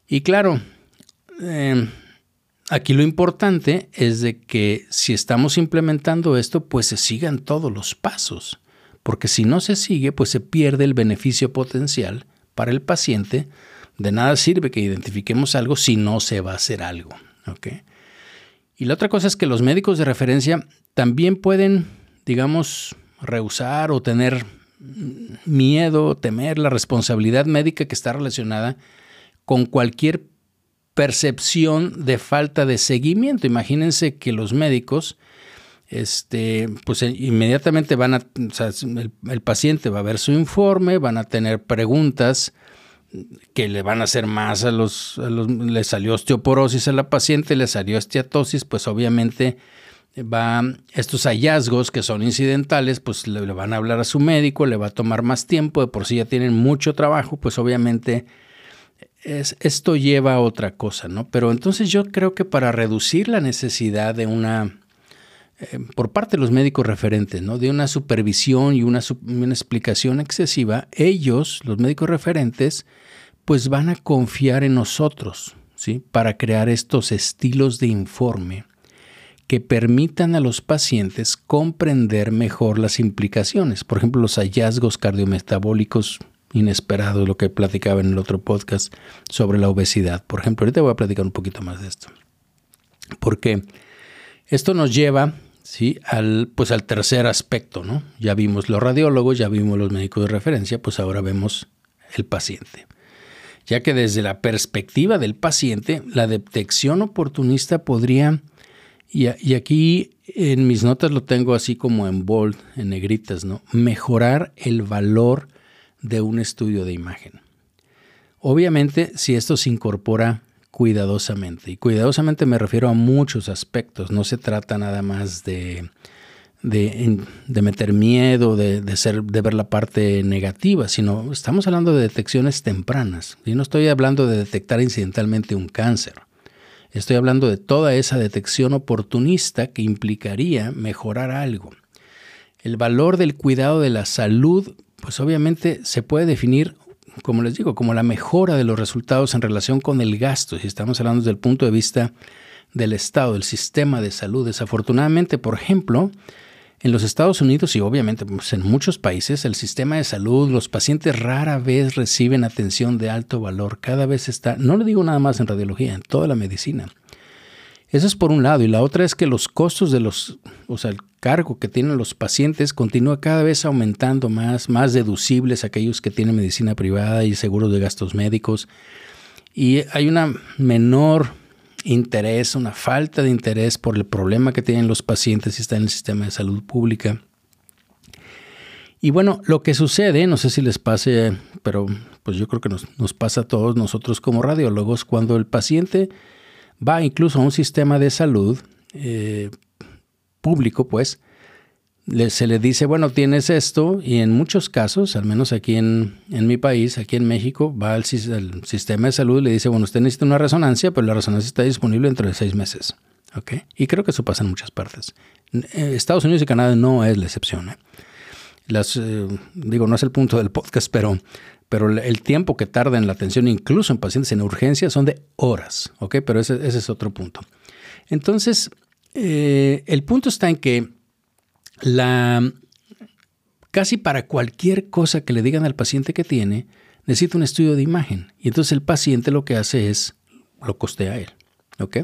Y claro, eh, Aquí lo importante es de que si estamos implementando esto, pues se sigan todos los pasos, porque si no se sigue, pues se pierde el beneficio potencial para el paciente. De nada sirve que identifiquemos algo si no se va a hacer algo. Y la otra cosa es que los médicos de referencia también pueden, digamos, rehusar o tener miedo, temer la responsabilidad médica que está relacionada con cualquier percepción de falta de seguimiento. Imagínense que los médicos, este, pues eh, inmediatamente van a, el, paciente va a ver su informe, van a tener preguntas que le van a hacer más a los, le salió osteoporosis a la paciente, le salió esteatosis, pues obviamente va, estos hallazgos que son incidentales, pues le, le van a hablar a su médico, le va a tomar más tiempo, de por sí ya tienen mucho trabajo, pues obviamente esto lleva a otra cosa, ¿no? Pero entonces yo creo que para reducir la necesidad de una, eh, por parte de los médicos referentes, ¿no? De una supervisión y una, explicación excesiva, ellos, los médicos referentes, pues van a confiar en nosotros, ¿sí? Para crear estos estilos de informe que permitan a los pacientes comprender mejor las implicaciones. Por ejemplo, los hallazgos cardiometabólicos inesperado, lo que platicaba en el otro podcast sobre la obesidad. Por ejemplo, ahorita voy a platicar un poquito más de esto. Porque esto nos lleva ¿sí? al, pues al tercer aspecto, ¿no? Ya vimos los radiólogos, ya vimos los médicos de referencia, pues ahora vemos el paciente. Ya que desde la perspectiva del paciente, la detección oportunista podría, y, aquí en mis notas lo tengo así como en bold, en negritas, ¿no? Mejorar el valor de un estudio de imagen. Obviamente, si esto se incorpora cuidadosamente, y cuidadosamente me refiero a muchos aspectos, no se trata nada más de, de, meter miedo, de, ser, de ver la parte negativa, sino estamos hablando de detecciones tempranas. Y no estoy hablando de detectar incidentalmente un cáncer. Estoy hablando de toda esa detección oportunista que implicaría mejorar algo. El valor del cuidado de la salud pues obviamente se puede definir, como les digo, como la mejora de los resultados en relación con el gasto, si estamos hablando desde el punto de vista del Estado, del sistema de salud. Desafortunadamente, por ejemplo, en los Estados Unidos y obviamente pues, en muchos países, el sistema de salud, los pacientes rara vez reciben atención de alto valor. Cada vez está, no le digo nada más en radiología, en toda la medicina. Eso es por un lado. Y la otra es que los costos de los, o sea, cargo que tienen los pacientes continúa cada vez aumentando más, más deducibles aquellos que tienen medicina privada y seguros de gastos médicos. Y hay una menor interés, una falta de interés por el problema que tienen los pacientes si están en el sistema de salud pública. Y bueno, lo que sucede, no sé si les pase, pero pues yo creo que nos, pasa a todos nosotros como radiólogos, cuando el paciente va incluso a un sistema de salud eh, público, pues, se le dice, bueno, tienes esto, y en muchos casos, al menos aquí en, mi país, aquí en México, va al, sistema de salud y le dice, bueno, usted necesita una resonancia, pero la resonancia está disponible dentro de seis meses. Y creo que eso pasa en muchas partes. Eh, Estados Unidos y Canadá no es la excepción. ¿eh? Eh, digo, no es el punto del podcast, pero, pero el tiempo que tarda en la atención, incluso en pacientes en urgencia, son de horas. Pero ese es otro punto. Entonces, eh, el punto está en que la, casi para cualquier cosa que le digan al paciente que tiene, necesita un estudio de imagen. Y entonces el paciente lo que hace es, lo costea él. ¿Ok?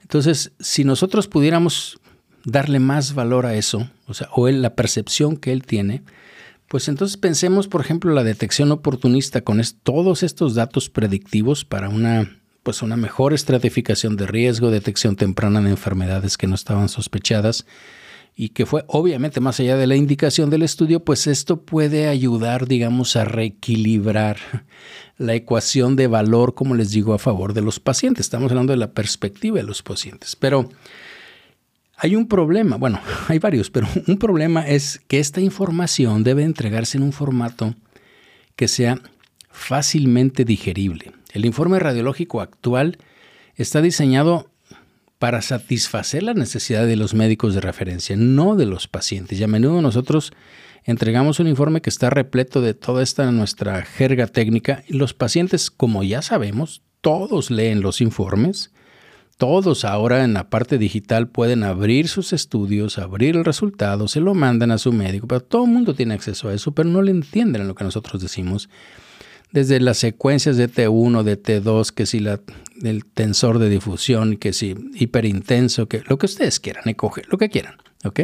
Entonces, si nosotros pudiéramos darle más valor a eso, o sea, o la percepción que él tiene, pues entonces pensemos, por ejemplo, la detección oportunista con todos estos datos predictivos para una pues una mejor estratificación de riesgo, detección temprana de enfermedades que no estaban sospechadas y que fue obviamente más allá de la indicación del estudio, pues esto puede ayudar, digamos, a reequilibrar la ecuación de valor, como les digo, a favor de los pacientes. Estamos hablando de la perspectiva de los pacientes. Pero hay un problema, bueno, hay varios, pero un problema es que esta información debe entregarse en un formato que sea fácilmente digerible. El informe radiológico actual está diseñado para satisfacer la necesidad de los médicos de referencia, no de los pacientes. Y a menudo nosotros entregamos un informe que está repleto de toda esta nuestra jerga técnica los pacientes, como ya sabemos, todos leen los informes. Todos ahora en la parte digital pueden abrir sus estudios, abrir el resultado, se lo mandan a su médico, pero todo el mundo tiene acceso a eso, pero no le entienden lo que nosotros decimos desde las secuencias de T1, de T2, que si el tensor de difusión, que si hiperintenso, que lo que ustedes quieran, lo que quieran, ¿ok?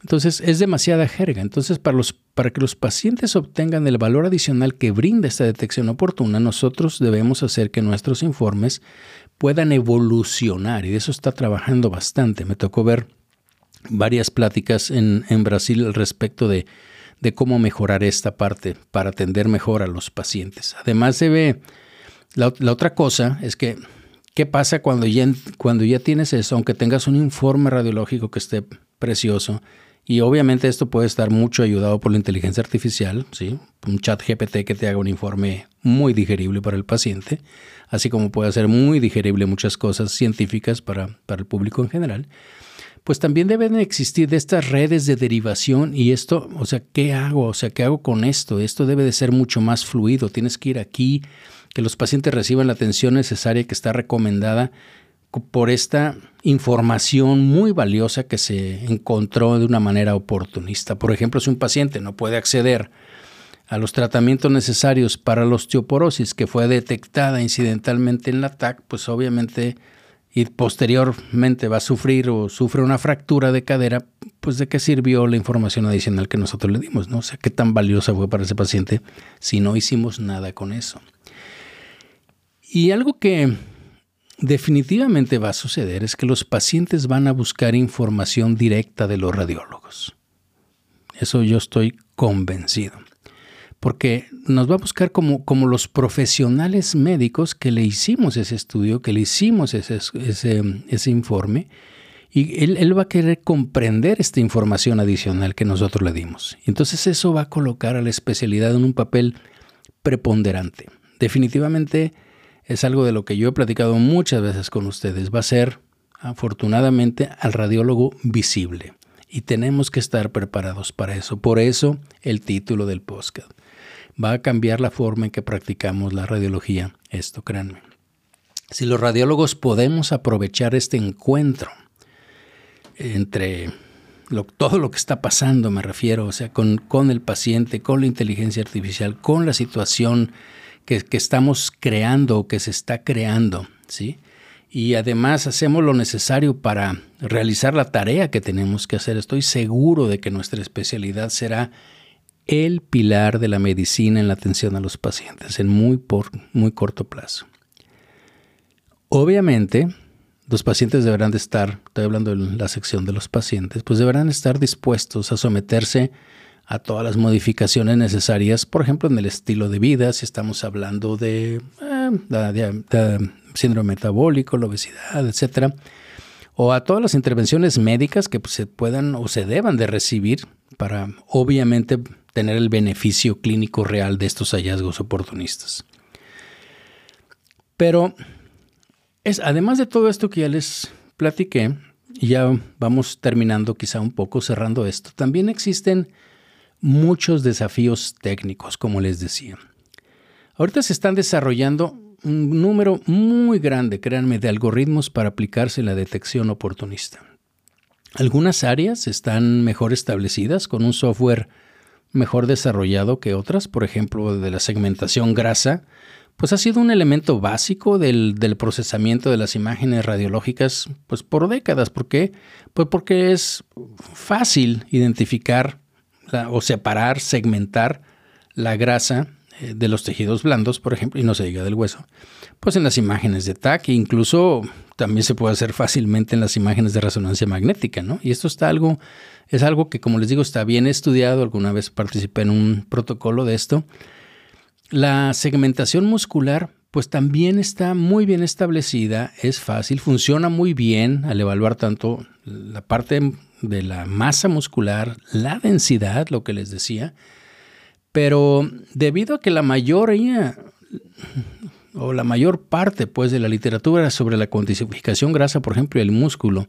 Entonces es demasiada jerga. Entonces para, los, para que los pacientes obtengan el valor adicional que brinda esta detección oportuna, nosotros debemos hacer que nuestros informes puedan evolucionar y de eso está trabajando bastante. Me tocó ver varias pláticas en, en Brasil al respecto de de cómo mejorar esta parte para atender mejor a los pacientes. Además se ve, la, otra cosa es que, ¿qué pasa cuando ya, cuando ya tienes eso, aunque tengas un informe radiológico que esté precioso? Y obviamente esto puede estar mucho ayudado por la inteligencia artificial, ¿sí? un chat GPT que te haga un informe muy digerible para el paciente, así como puede hacer muy digerible muchas cosas científicas para, para el público en general pues también deben existir de estas redes de derivación y esto, o sea, ¿qué hago? O sea, ¿qué hago con esto? Esto debe de ser mucho más fluido, tienes que ir aquí, que los pacientes reciban la atención necesaria que está recomendada por esta información muy valiosa que se encontró de una manera oportunista. Por ejemplo, si un paciente no puede acceder a los tratamientos necesarios para la osteoporosis que fue detectada incidentalmente en la TAC, pues obviamente y posteriormente va a sufrir o sufre una fractura de cadera, pues de qué sirvió la información adicional que nosotros le dimos, ¿no? O sea, qué tan valiosa fue para ese paciente si no hicimos nada con eso. Y algo que definitivamente va a suceder es que los pacientes van a buscar información directa de los radiólogos. Eso yo estoy convencido porque nos va a buscar como, como los profesionales médicos que le hicimos ese estudio, que le hicimos ese, ese, informe, y él, él, va a querer comprender esta información adicional que nosotros le dimos. Entonces eso va a colocar a la especialidad en un papel preponderante. Definitivamente es algo de lo que yo he platicado muchas veces con ustedes. Va a ser, afortunadamente, al radiólogo visible. Y tenemos que estar preparados para eso. Por eso el título del podcast va a cambiar la forma en que practicamos la radiología. Esto créanme. Si los radiólogos podemos aprovechar este encuentro entre todo lo que está pasando, me refiero, o sea, con, el paciente, con la inteligencia artificial, con la situación que, que estamos creando o que se está creando, ¿sí? y además hacemos lo necesario para realizar la tarea que tenemos que hacer, estoy seguro de que nuestra especialidad será el pilar de la medicina en la atención a los pacientes en muy, por, muy corto plazo. Obviamente, los pacientes deberán de estar, estoy hablando en la sección de los pacientes, pues deberán estar dispuestos a someterse a todas las modificaciones necesarias, por ejemplo, en el estilo de vida, si estamos hablando de, eh, síndrome metabólico, la obesidad, etcétera, o a todas las intervenciones médicas que se puedan o se deban de recibir para, obviamente, tener el beneficio clínico real de estos hallazgos oportunistas. Pero es, además de todo esto que ya les platiqué, y ya vamos terminando quizá un poco, cerrando esto, también existen muchos desafíos técnicos, como les decía. Ahorita se están desarrollando un número muy grande, créanme, de algoritmos para aplicarse la detección oportunista. Algunas áreas están mejor establecidas con un software mejor desarrollado que otras, por ejemplo, de la segmentación grasa, pues ha sido un elemento básico del, procesamiento de las imágenes radiológicas pues por décadas. ¿Por qué? Pues porque es fácil identificar o separar, segmentar la grasa eh, de los tejidos blandos, por ejemplo, y no se diga del hueso. Pues en las imágenes de TAC, incluso también se puede hacer fácilmente en las imágenes de resonancia magnética, ¿no? Y esto está algo, es algo que, como les digo, está bien estudiado. Alguna vez participé en un protocolo de esto la segmentación muscular pues también está muy bien establecida, es fácil, funciona muy bien al evaluar tanto la parte de la masa muscular, la densidad, lo que les decía, pero debido a que la mayoría o la mayor parte pues de la literatura sobre la cuantificación grasa, por ejemplo, el músculo,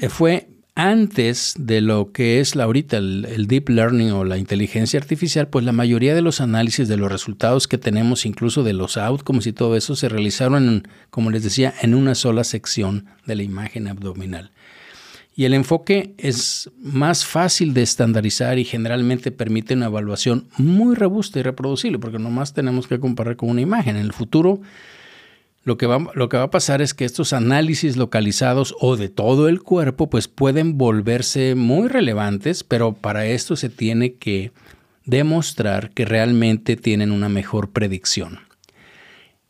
eh, fue antes de lo que es la, ahorita el, deep learning o la inteligencia artificial, pues la mayoría de los análisis de los resultados que tenemos, incluso de los outcomes y todo eso, se realizaron, como les decía, en una sola sección de la imagen abdominal. Y el enfoque es más fácil de estandarizar y generalmente permite una evaluación muy robusta y reproducible, porque nomás tenemos que comparar con una imagen. En el futuro lo que, va, lo que va a pasar es que estos análisis localizados o de todo el cuerpo pues pueden volverse muy relevantes, pero para esto se tiene que demostrar que realmente tienen una mejor predicción.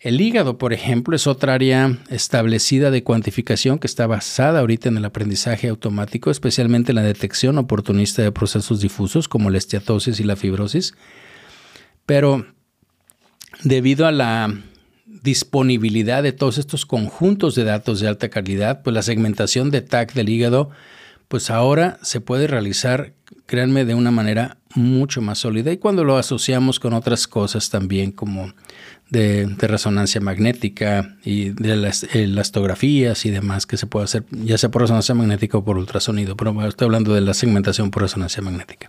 El hígado, por ejemplo, es otra área establecida de cuantificación que está basada ahorita en el aprendizaje automático, especialmente en la detección oportunista de procesos difusos como la esteatosis y la fibrosis. Pero debido a la disponibilidad de todos estos conjuntos de datos de alta calidad, pues la segmentación de TAC del hígado, pues ahora se puede realizar, créanme, de una manera mucho más sólida y cuando lo asociamos con otras cosas también como de, resonancia magnética y de las elastografías y demás que se puede hacer, ya sea por resonancia magnética o por ultrasonido, pero estoy hablando de la segmentación por resonancia magnética.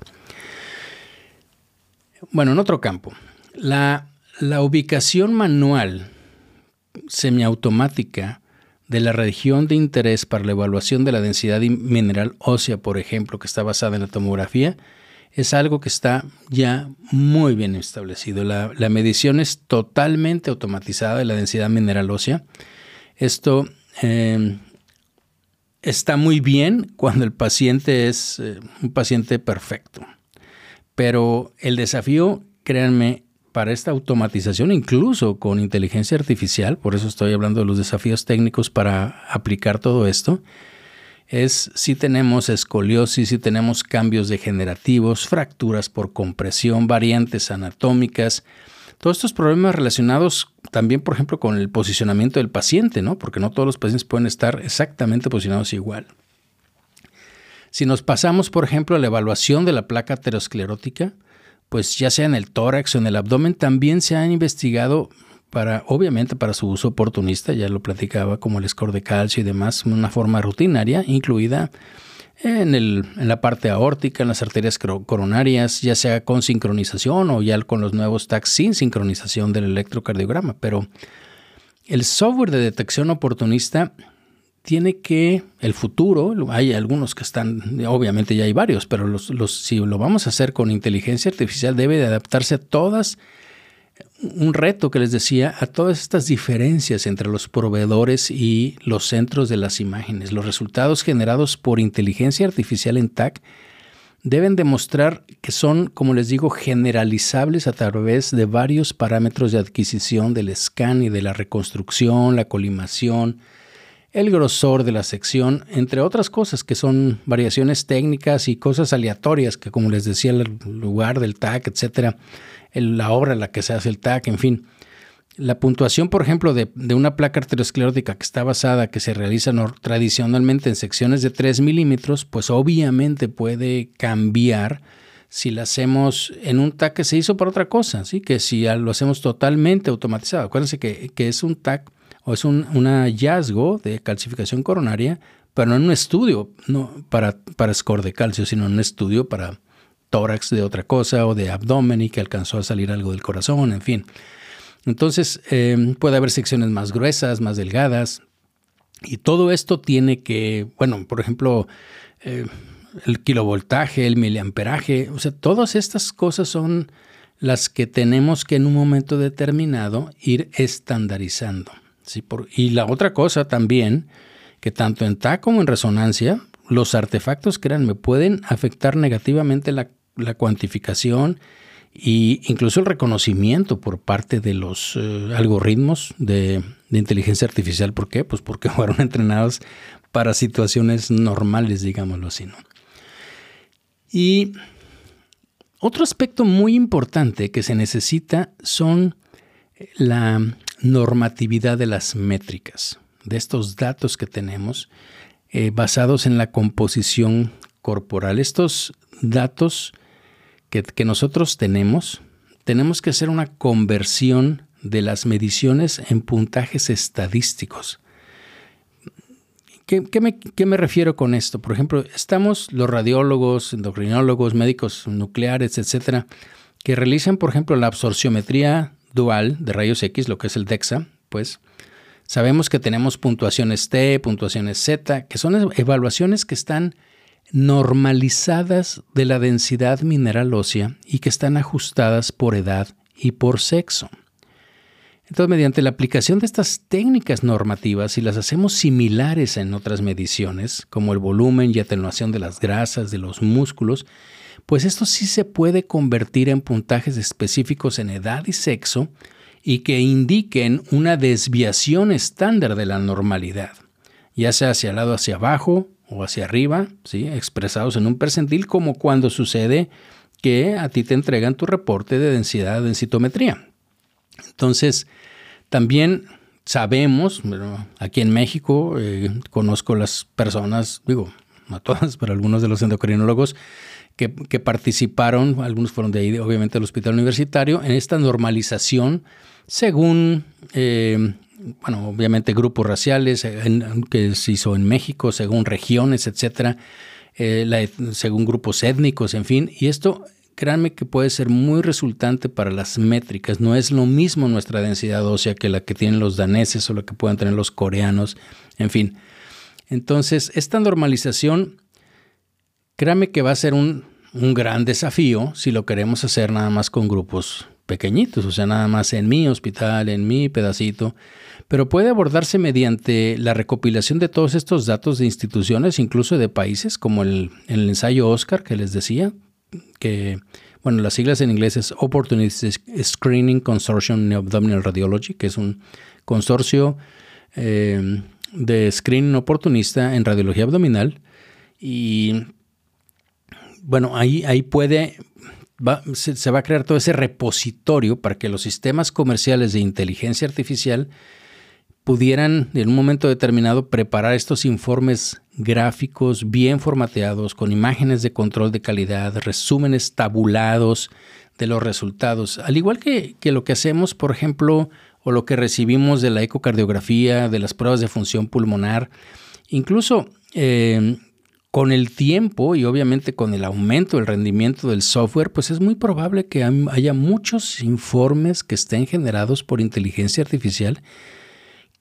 Bueno, en otro campo, la, la ubicación manual semiautomática de la región de interés para la evaluación de la densidad mineral ósea, por ejemplo, que está basada en la tomografía, es algo que está ya muy bien establecido. La, medición es totalmente automatizada de la densidad mineral ósea. Esto em, está muy bien cuando el paciente es eh, un paciente perfecto. Pero el desafío, créanme, para esta automatización, incluso con inteligencia artificial, por eso estoy hablando de los desafíos técnicos para aplicar todo esto, es si tenemos escoliosis, si tenemos cambios degenerativos, fracturas por compresión, variantes anatómicas, todos estos problemas relacionados también, por ejemplo, con el posicionamiento del paciente, ¿no? Porque no todos los pacientes pueden estar exactamente posicionados igual. Si nos pasamos, por ejemplo, a la evaluación de la placa aterosclerótica, pues ya sea en el tórax o en el abdomen, también se han investigado para, obviamente para su uso oportunista, ya lo platicaba, como el score de calcio y demás, una forma rutinaria, incluida en, el, en la parte aórtica, en las arterias coronarias, ya sea con sincronización o ya con los nuevos tags sin sincronización del electrocardiograma. Pero el software de detección oportunista tiene que, el futuro, hay algunos que están, obviamente ya hay varios, pero los, si lo vamos a hacer con inteligencia artificial debe de adaptarse a todas un reto que les decía a todas estas diferencias entre los proveedores y los centros de las imágenes. Los resultados generados por inteligencia artificial en TAC deben demostrar que son, como les digo, generalizables a través de varios parámetros de adquisición del scan y de la reconstrucción, la colimación, el grosor de la sección, entre otras cosas que son variaciones técnicas y cosas aleatorias que, como les decía, el lugar del TAC, etcétera, la obra en la que se hace el TAC, en fin. La puntuación, por ejemplo, de, una placa arteriosclerótica que está basada, que se realiza tradicionalmente en secciones de 3 milímetros, pues obviamente puede cambiar si la hacemos en un TAC que se hizo para otra cosa, ¿sí? que si lo hacemos totalmente automatizado. Acuérdense que, es un TAC o es un, hallazgo de calcificación coronaria, pero no en un estudio no, para, para score de calcio, sino en un estudio para tórax de otra cosa o de abdomen y que alcanzó a salir algo del corazón, en fin. Entonces em, puede haber secciones más gruesas, más delgadas, y todo esto tiene que, bueno, por ejemplo, eh, el kilovoltaje, el miliamperaje, o sea, todas estas cosas son las que tenemos que en un momento determinado ir estandarizando. ¿sí? y la otra cosa también, que tanto en TAC como en resonancia, los artefactos, créanme, pueden afectar negativamente la, la cuantificación y incluso el reconocimiento por parte de los eh, algoritmos de, inteligencia artificial. ¿Por qué? Pues porque fueron entrenados para situaciones normales, digámoslo así. ¿no? Y otro aspecto muy importante que se necesita son la normatividad de las métricas, de estos datos que tenemos eh, basados en la composición corporal. Estos datos que, nosotros tenemos, tenemos que hacer una conversión de las mediciones en puntajes estadísticos. ¿Qué, me, ¿Qué, me, refiero con esto? Por ejemplo, estamos los radiólogos, endocrinólogos, médicos nucleares, etcétera, que realizan, por ejemplo, la absorciometría dual de rayos X, lo que es el DEXA, pues sabemos que tenemos puntuaciones T, puntuaciones Z, que son evaluaciones que están normalizadas de la densidad mineral ósea y que están ajustadas por edad y por sexo. Entonces, mediante la aplicación de estas técnicas normativas, y las hacemos similares en otras mediciones, como el volumen y atenuación de las grasas, de los músculos, pues esto sí se puede convertir en puntajes específicos en edad y sexo y que indiquen una desviación estándar de la normalidad, ya sea hacia el lado hacia abajo o hacia arriba, ¿sí? expresados en un percentil, como cuando sucede que a ti te entregan tu reporte de densidad de densitometría. Entonces, también sabemos, aquí en México eh, conozco las personas, digo, no todas, pero algunos de los endocrinólogos que, participaron, algunos fueron de ahí, obviamente, del hospital universitario, en esta normalización según eh, bueno, obviamente grupos raciales eh, que se hizo en México, según regiones, etcétera, eh, según grupos étnicos, en fin, y esto créanme que puede ser muy resultante para las métricas. No es lo mismo nuestra densidad ósea que la que tienen los daneses o la que puedan tener los coreanos, en fin. Entonces, esta normalización, créanme que va a ser un, un gran desafío si lo queremos hacer nada más con grupos pequeñitos, o sea, nada más en mi hospital, en mi pedacito, pero puede abordarse mediante la recopilación de todos estos datos de instituciones, incluso de países, como el, el ensayo Oscar que les decía, que, bueno, las siglas en inglés es Opportunity Screening Consortium in Abdominal Radiology, que es un consorcio eh, de screening oportunista en radiología abdominal. Y bueno, ahí, ahí puede, se, va a crear todo ese repositorio para que los sistemas comerciales de inteligencia artificial pudieran en un momento determinado preparar estos informes gráficos bien formateados, con imágenes de control de calidad, resúmenes tabulados de los resultados, al igual que, lo que hacemos, por ejemplo, o lo que recibimos de la ecocardiografía, de las pruebas de función pulmonar, incluso eh, con el tiempo y obviamente con el aumento del rendimiento del software, pues es muy probable que haya muchos informes que estén generados por inteligencia artificial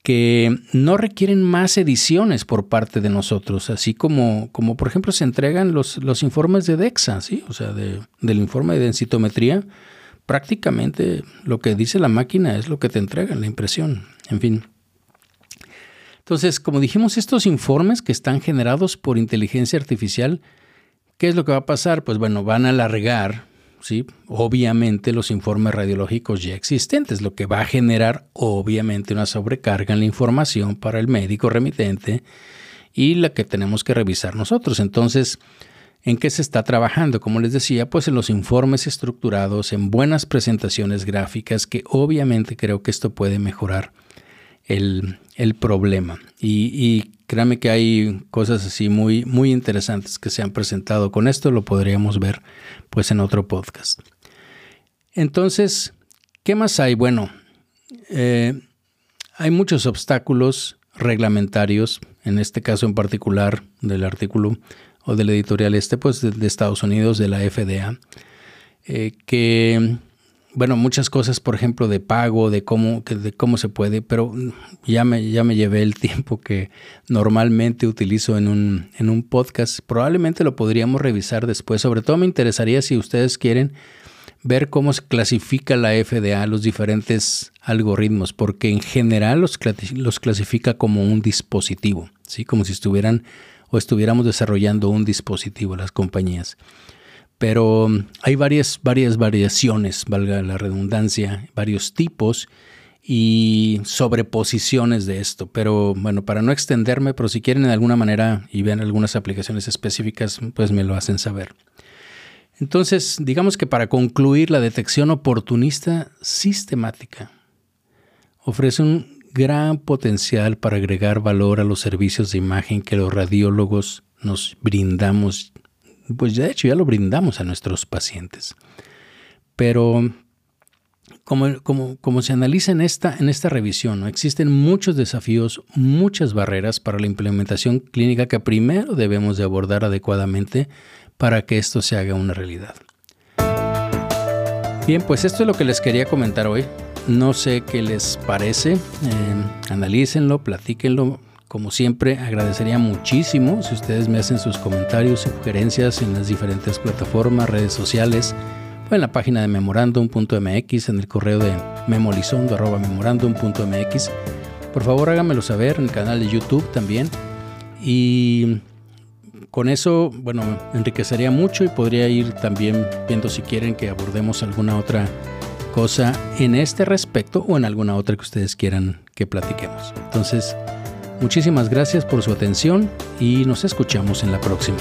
que no requieren más ediciones por parte de nosotros, así como, como por ejemplo se entregan los, los informes de DEXA, ¿sí? o sea, del informe de densitometría, prácticamente lo que dice la máquina es lo que te entrega la impresión. En fin. Entonces, como dijimos, estos informes que están generados por inteligencia artificial, ¿qué es lo que va a pasar? Pues bueno, van a alargar, ¿sí? Obviamente los informes radiológicos ya existentes, lo que va a generar obviamente una sobrecarga en la información para el médico remitente y la que tenemos que revisar nosotros. Entonces, ¿En qué se está trabajando? Como les decía, pues en los informes estructurados, en buenas presentaciones gráficas, que obviamente creo que esto puede mejorar el, problema. Y, y, créanme que hay cosas así muy, muy interesantes que se han presentado con esto, lo podríamos ver pues en otro podcast. Entonces, ¿qué más hay? Bueno, eh, hay muchos obstáculos reglamentarios, en este caso en particular del artículo o del editorial este, pues de, Estados Unidos, de la FDA, eh, que, bueno, muchas cosas, por ejemplo, de pago, de cómo, de cómo se puede, pero ya me, ya me llevé el tiempo que normalmente utilizo en un, en un podcast. Probablemente lo podríamos revisar después. Sobre todo me interesaría si ustedes quieren ver cómo se clasifica la FDA los diferentes algoritmos, porque en general los, los clasifica como un dispositivo, ¿sí? como si estuvieran o estuviéramos desarrollando un dispositivo las compañías. Pero um, hay varias, variaciones, valga la redundancia, varios tipos y sobreposiciones de esto. Pero bueno, para no extenderme, pero si quieren de alguna manera y ven algunas aplicaciones específicas, pues me lo hacen saber. Entonces, digamos que para concluir, la detección oportunista sistemática ofrece un gran potencial para agregar valor a los servicios de imagen que los radiólogos nos brindamos, pues de hecho ya lo brindamos a nuestros pacientes. Pero como, como, como se analiza en esta, en esta revisión, existen muchos desafíos, muchas barreras para la implementación clínica que primero debemos de abordar adecuadamente para que esto se haga una realidad. Bien, pues esto es lo que les quería comentar hoy. No sé qué les parece, eh, analícenlo, platíquenlo. Como siempre, agradecería muchísimo si ustedes me hacen sus comentarios sugerencias en las diferentes plataformas, redes sociales, o en la página de memorandum.mx, en el correo de memolizondo.memorandum.mx. Por favor, háganmelo saber en el canal de YouTube también. Y con eso, bueno, enriquecería mucho y podría ir también viendo si quieren que abordemos alguna otra cosa en este respecto o en alguna otra que ustedes quieran que platiquemos. Entonces, muchísimas gracias por su atención y nos escuchamos en la próxima.